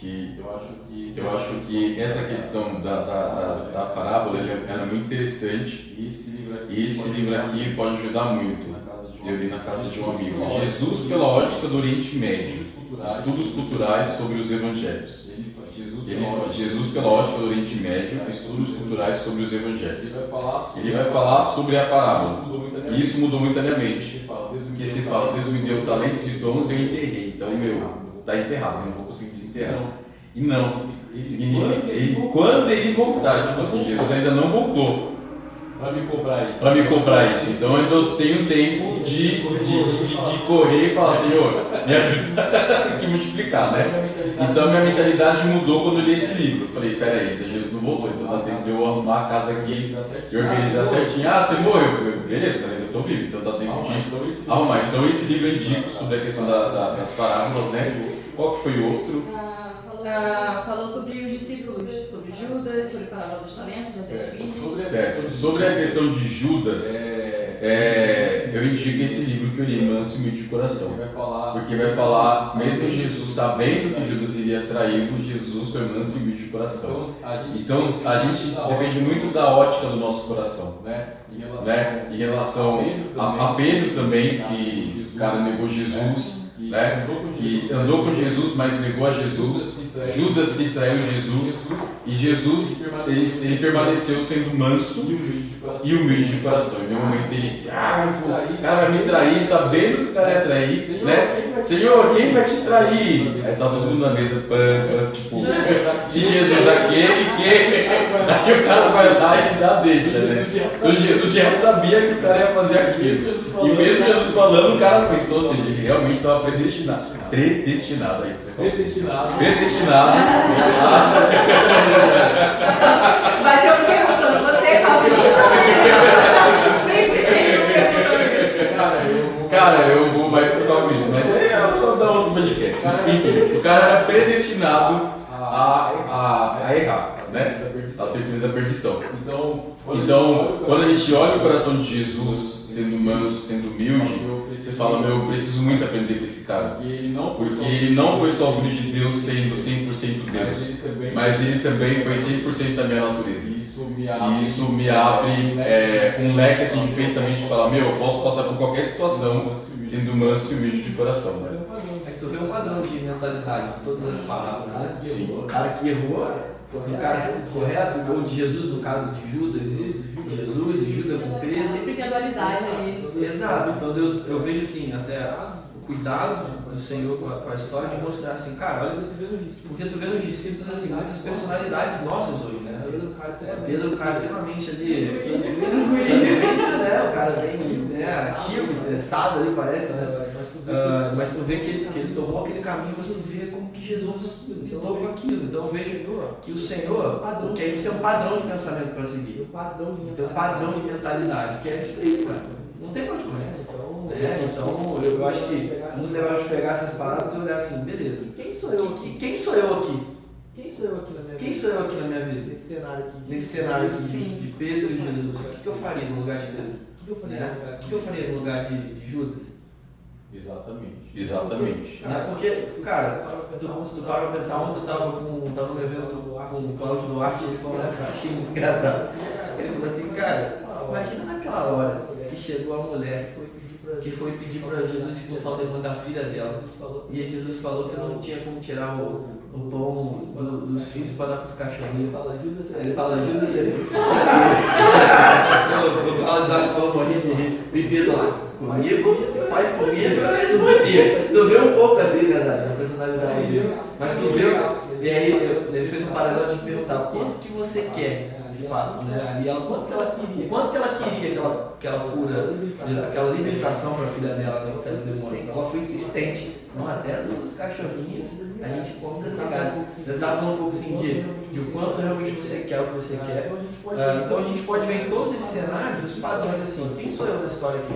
que Eu acho que. eu acho que essa questão da, da, da, da parábola ela é, muito interessante Esse livro aqui. e esse livro aqui pode ajudar muito. Eu li na casa de um amigo. Jesus pela ótica do Oriente Médio. Estudos culturais. Sobre os evangelhos. Ele Jesus pela ótica do Oriente Médio, estudos culturais sobre os evangelhos. Ele vai falar sobre, a parábola. E isso mudou muito a minha mente. Porque se fala, Deus me deu talentos. talentos e dons e eu enterrei. Então, meu, tá enterrado, eu não vou conseguir desenterrar. E não, significa, ele, quando ele voltar, tipo assim, Jesus ainda não voltou Para me cobrar isso. para me cobrar isso. Então eu ainda tenho tempo de, de, de, de correr e falar, Senhor, me ajuda que multiplicar, né? Então minha mentalidade mudou quando eu li esse livro. Eu falei, peraí, ainda Jesus não voltou, então dá tempo de eu arrumar a casa aqui e organizar certinho. Ah, você morreu? Eu, Beleza, mas ainda eu tô vivo, então dá tempo de arrumar. Então esse livro eu indico sobre a questão da- da- das parábolas, né? Qual que foi o outro? Ah, falou Ah, falou sobre os discípulos, sobre Judas, sobre a parábola dos talentos, dos dez filhos. Certo. Sobre a questão de Judas, É, é, eu indico esse livro que eu li, Manso e Humilde de Coração. Vai falar. Porque vai falar, mesmo Jesus sabendo que Judas iria traí-lo, Jesus foi manso e humilde de coração. Então a gente, Então depende muito da ótica do nosso coração. né? Em relação, Né? Em relação a, a Pedro também, que o cara negou Jesus, que né? andou com que Jesus, andou com Jesus, mas negou a Jesus. Judas que traiu Jesus. E Jesus, ele, ele permaneceu sendo manso e humilde de coração. Em nenhum momento ele, ah, o cara vai me trair, sabendo que o cara ia trair, né? Senhor, quem vai te trair? Aí tá todo mundo na mesa, pã, tipo, e Jesus aquele que. Aí o cara vai lá e dá deixa, né? Então Jesus já sabia que o cara ia fazer aquilo. E mesmo Jesus falando, o cara fez. Então, ou seja, ele realmente estava predestinado. Predestinado aí. predestinado. Predestinado. Vai ter um perguntando, você é calvinista? Sempre tem um perguntando isso. Cara, eu Cara, eu vou mais pro calvinismo, mas vou dar outro podcast. Enfim, o cara era predestinado a, a, a errar, né? A ser filho da perdição. Então, Então, quando a gente olha o coração de Jesus sendo manso, sendo humilde, você fala, meu, eu preciso muito aprender com esse cara. Porque ele não foi Porque só- ele não foi só o filho de Deus sendo 100% mas Deus, ele também, mas ele também foi 100% da minha natureza. isso me abre, E isso me abre é, um leque assim, de pensamento de falar, meu, eu posso passar por qualquer situação sendo manso e humilde de coração. Né? É que vê um padrão de mentalidade todas as palavras, né? Sim. O cara que errou, do cara correto, ou de Jesus, no caso de Judas, e Jesus e Judas com Pedro. Sempre tem a dualidade ali. Exato, então Deus, eu vejo assim, até o cuidado do Senhor com a, com a história de mostrar assim, cara, olha, porque tu vê nos discípulos assim, muitas personalidades nossas hoje, né? Pedro, o cara extremamente ali, né? O cara bem né, ativo, estressado ali, parece, né? Ah, mas tu vê que ele, que ele tomou aquele caminho, mas tu vê como que Jesus lidou com aquilo. Então eu vejo que o Senhor, porque a gente tem um padrão de pensamento para seguir, tem um padrão de mentalidade, que é Cristo, cara. Não tem onde correr. É, então eu, eu acho que muito legal de pegar essas palavras e olhar assim, beleza, Quem sou eu que- aqui? que- quem sou eu aqui? Quem sou eu aqui na minha Quem vida? sou eu aqui na minha vida? Nesse cenário aqui. Nesse cenário aqui de, de Pedro e Jesus, o que, que eu faria no lugar de Pedro? O que? Né? Que, que eu faria no lugar de, de Judas? Exatamente. Exatamente. Né? Porque, cara, se tu, tu para pra pensar, ontem eu tava, com, tava no evento com o Cláudio Duarte e ele falou um negócio eu achei muito engraçado. Ele falou assim, cara, imagina naquela hora que chegou a mulher que foi pedir para Jesus expulsar o demônio da filha dela. E aí Jesus falou que não tinha como tirar o, o pão do- dos filhos para dar para os cachorrinhos. Fala, Judas. Aí ele fala, ele. o Cláudio Duarte falou, morri de rir. Bebido lá. Comigo, você faz comigo, eu respondia. Tu vê um pouco assim, né, da da personalidade dele. Mas tu vê, e aí ele fez um paralelo de perguntar quanto que você quer, de fato, né? E ela, quanto que ela queria, quanto que ela queria aquela, aquela cura, aquela libertação para a filha dela, né, saiu do demônio. Então ela foi insistente. Não, até dos cachorrinhos, a gente come desligado. Eu estava falando um pouco assim de, de o quanto realmente você quer o que você quer. Ah, então a gente pode ver em todos esses cenários os padrões assim, quem sou eu na história aqui?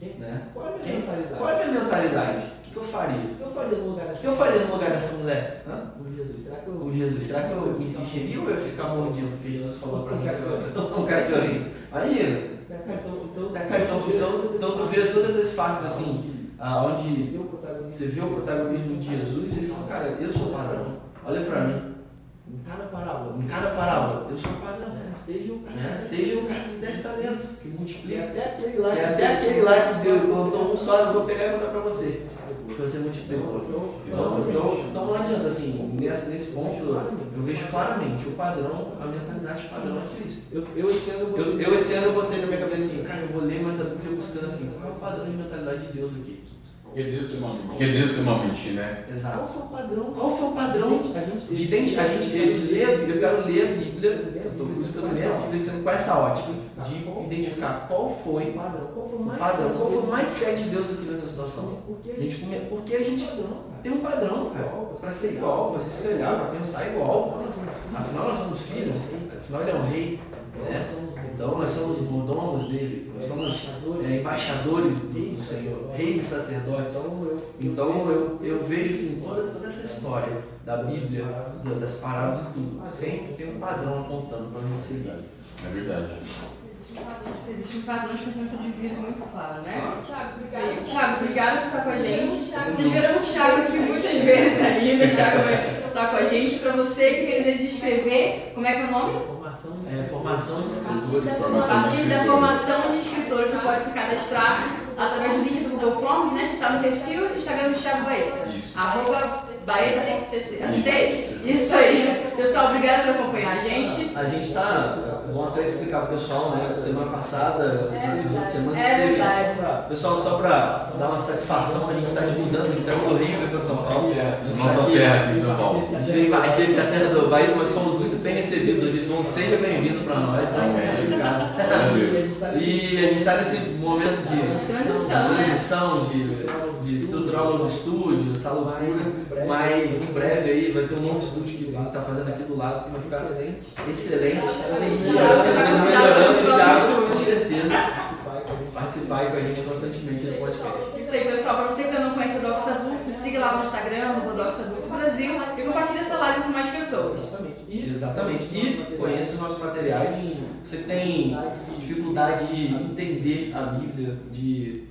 Né? Qual é a minha Quem- mentalidade? Qual é a minha mentalidade? O que, que eu faria? O que eu faria no lugar O dessa que eu faria no lugar dessa mulher? Hã? Com Jesus? Será que eu. Com Jesus, será que eu insistiria ou eu ia ficar mordido? Porque Jesus falou pra mim eu um cachorrinho. Imagina. Então, então, então, tu vê todas as faces assim, onde o você vê o protagonismo de Jesus e ele fala, cara, eu sou o padrão. Olha pra mim. Em cada parábola. Em cada parábola, eu sou o padrão. Né? Seja o cara. Né? Seja o cara de 10 talentos, que multiplica. até aquele lá. Que até aquele lá que deu, plantou um só, eu vou pegar e vou dar pra você. Porque você multiplicou. Então, então, então não adianta, assim, nesse, nesse ponto, eu vejo claramente o padrão, a mentalidade padrão é Cristo. Eu, eu esse ano Eu, eu esse ano eu botei na minha cabeça assim, cara, eu vou ler mais a Bíblia buscando assim, qual é o padrão de mentalidade de Deus aqui? Porque Deus tem uma Porque Deus tem uma mente, né? Qual Exato. foi o padrão? Qual foi o padrão A gente, de, a gente, de ler, eu quero ler a Bíblia, eu estou buscando ler a Bíblia sendo com essa ótica, de identificar qual foi o padrão. Qual foi o padrão, qual foi o mindset de Deus aqui nessa situação. Porque A gente, come- porque a gente tem um padrão, para ser igual, para se espelhar, para pensar igual. Afinal, nós somos filhos, afinal, ele é um rei, né? Então, nós somos mordomos dele, nós somos é, embaixadores do, Senhor, reis e sacerdotes. Então, eu, eu vejo assim, toda, toda essa história da Bíblia, da- das parábolas e tudo, sempre tem um padrão apontando para a gente seguir. É verdade. Existe um padrão de pensamento de vida muito claro, né? Aí. obrigado. Thiago, obrigado por estar com a gente. Vocês viram o Thiago aqui muitas vezes ali, né? O Thiago vai estar com a gente. Para você que de escrever, como é que é o nome? Formação É, formação de escritores. A de partir da escritores. formação de escritores, você pode se cadastrar através do link do Google Forms, né? Que está no perfil do Instagram do Thiago Baeta. Isso. Arroba Baeta tem que Isso. ter Isso aí. Pessoal, obrigada por acompanhar a gente. A gente está, bom até explicar pro pessoal, né? Semana passada, É semana É esteve- verdade. Pessoal, só para dar uma satisfação, a gente está de mudança, a gente saiu do Rio e veio para São Paulo. Nossa terra aqui em São Paulo. A gente veio invadir aqui a terra do Bahia, mas fomos muito bem recebidos hoje. Então seja bem-vindo para nós, tá? Casa. E a gente está nesse momento de Transição, né? transição, de, de estruturar um novo estúdio, essa loucura. Mas em breve aí vai ter um novo estúdio que a gente está fazendo aqui do lado que vai ficar excelente. excelente. Excelente. Melhorando, o Thiago, com certeza, participar aí com a gente constantemente no podcast. Isso aí, pessoal. Para você que ainda não conhece o Doxa Books, siga lá no Instagram, arroba Doxa Books Brasil, e compartilhe essa live com mais pessoas. Exatamente. E Exatamente. E conheça os nossos materiais. Você tem dificuldade de entender a Bíblia, de.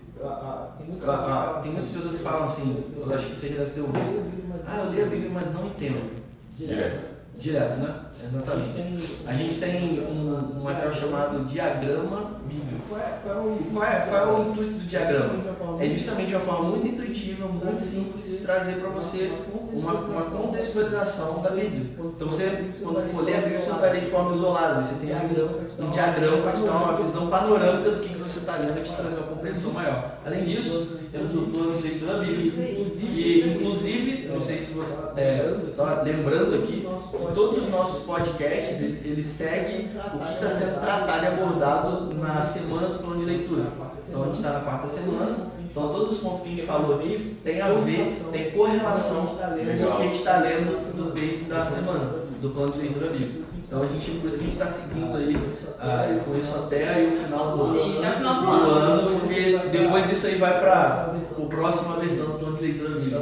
tem muitas a- a- pessoas que falam assim, eu acho que você já deve ter ouvido. Ah, eu leio a Bíblia, mas não entendo. Direto. Direto, né? Exatamente. A gente tem um, um material chamado Diagrama Bíblico. Qual é, qual é Qual é, qual é o intuito do diagrama? É justamente uma forma muito intuitiva, muito simples de trazer para você uma, uma contextualização da Bíblia. Então você, quando for ler a Bíblia, você não vai ler de forma isolada, você tem um, diagrama para te dar uma visão panorâmica do que, você está lendo e te trazer uma compreensão maior. Além disso, temos o plano de leitura bíblica, que inclusive, não sei se você. É, só lembrando aqui, que todos os nossos podcasts ele- eles seguem o que está sendo tratado e abordado na semana do plano de leitura. Então a gente está na quarta semana, então todos os pontos que a gente falou aqui tem a ver, tem correlação com o que a gente está lendo do texto da semana, do plano de leitura bíblica. Então a gente, por isso que a gente está seguindo aí ah, com isso até aí o final do Sim, até o final do ano. ano, porque depois disso aí vai para a próxima versão do plano de leitura bíblica.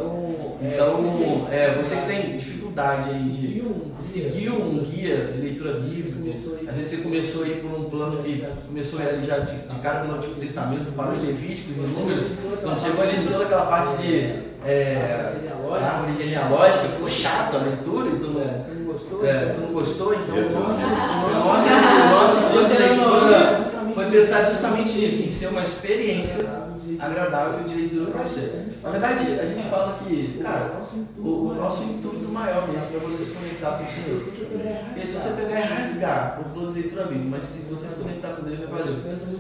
Então, é, você que tem dificuldade aí de seguir um guia de leitura bíblica, às vezes você começou aí por um plano que começou ali já de, de cara pelo Antigo Testamento, parou em Levíticos e Números, quando chegou ali em toda aquela parte de é, árvore genealógica, ficou chato a leitura, e tu não, é, tu não gostou, então o nosso, nosso, o nosso plano de leitura foi pensado justamente nisso, em ser uma experiência agradável de leitura para você. Na verdade, a gente fala que, cara, o, o nosso intuito maior mesmo é você se conectar com o Senhor. Porque se você pegar e rasgar o plano de leitura bíblica, mas se você se conectar com Deus, já valeu.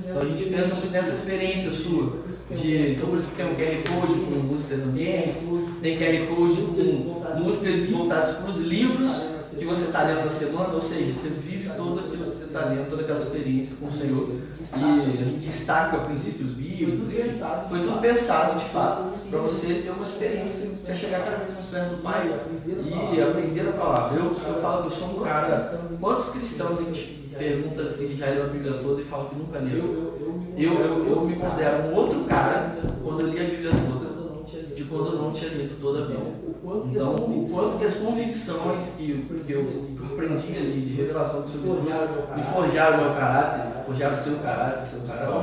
Então a gente pensa muito nessa experiência. sua, de então por isso que tem um QR Code com músicas ambientes, tem QR Code com músicas voltadas para os livros que você está lendo na semana, ou seja, você vive todo aquilo que você está lendo, toda aquela experiência com o Senhor. E a gente destaca princípios bíblicos. Foi tudo pensado de fato para você ter uma experiência, você chegar cada vez mais perto do Pai e aprender a palavra. Eu, eu falo que eu sou um cara. Quantos cristãos a gente pergunta se já leu a Bíblia toda e fala que nunca leu? Eu, eu, eu me considero um outro cara quando eu li a Bíblia toda quando eu não tinha lido toda a Bíblia. Então, o quanto que as convicções que eu, que eu aprendi ali de revelação do Senhor me forjaram o meu caráter, forjaram o seu caráter, o seu caráter.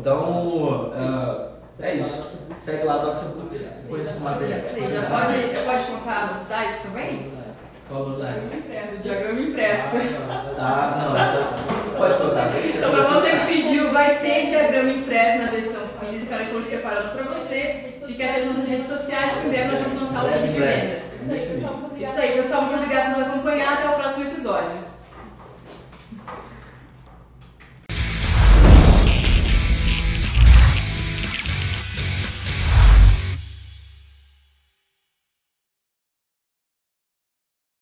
Então, ah, é isso. Segue lá, Doxa Books, com esses materiais. Sim, já pode, pode contar a novidade também? Qual o live? Impresso. Diagrama impresso. Tá, não, tá. pode tocar. Então, pra você que pediu, vai ter diagrama impresso na versão física. Nós estamos preparando pra você. Fique atento nas redes sociais, breve nós vamos lançar o link de venda. Isso aí, pessoal. Muito obrigada por nos acompanhar. Até o próximo episódio.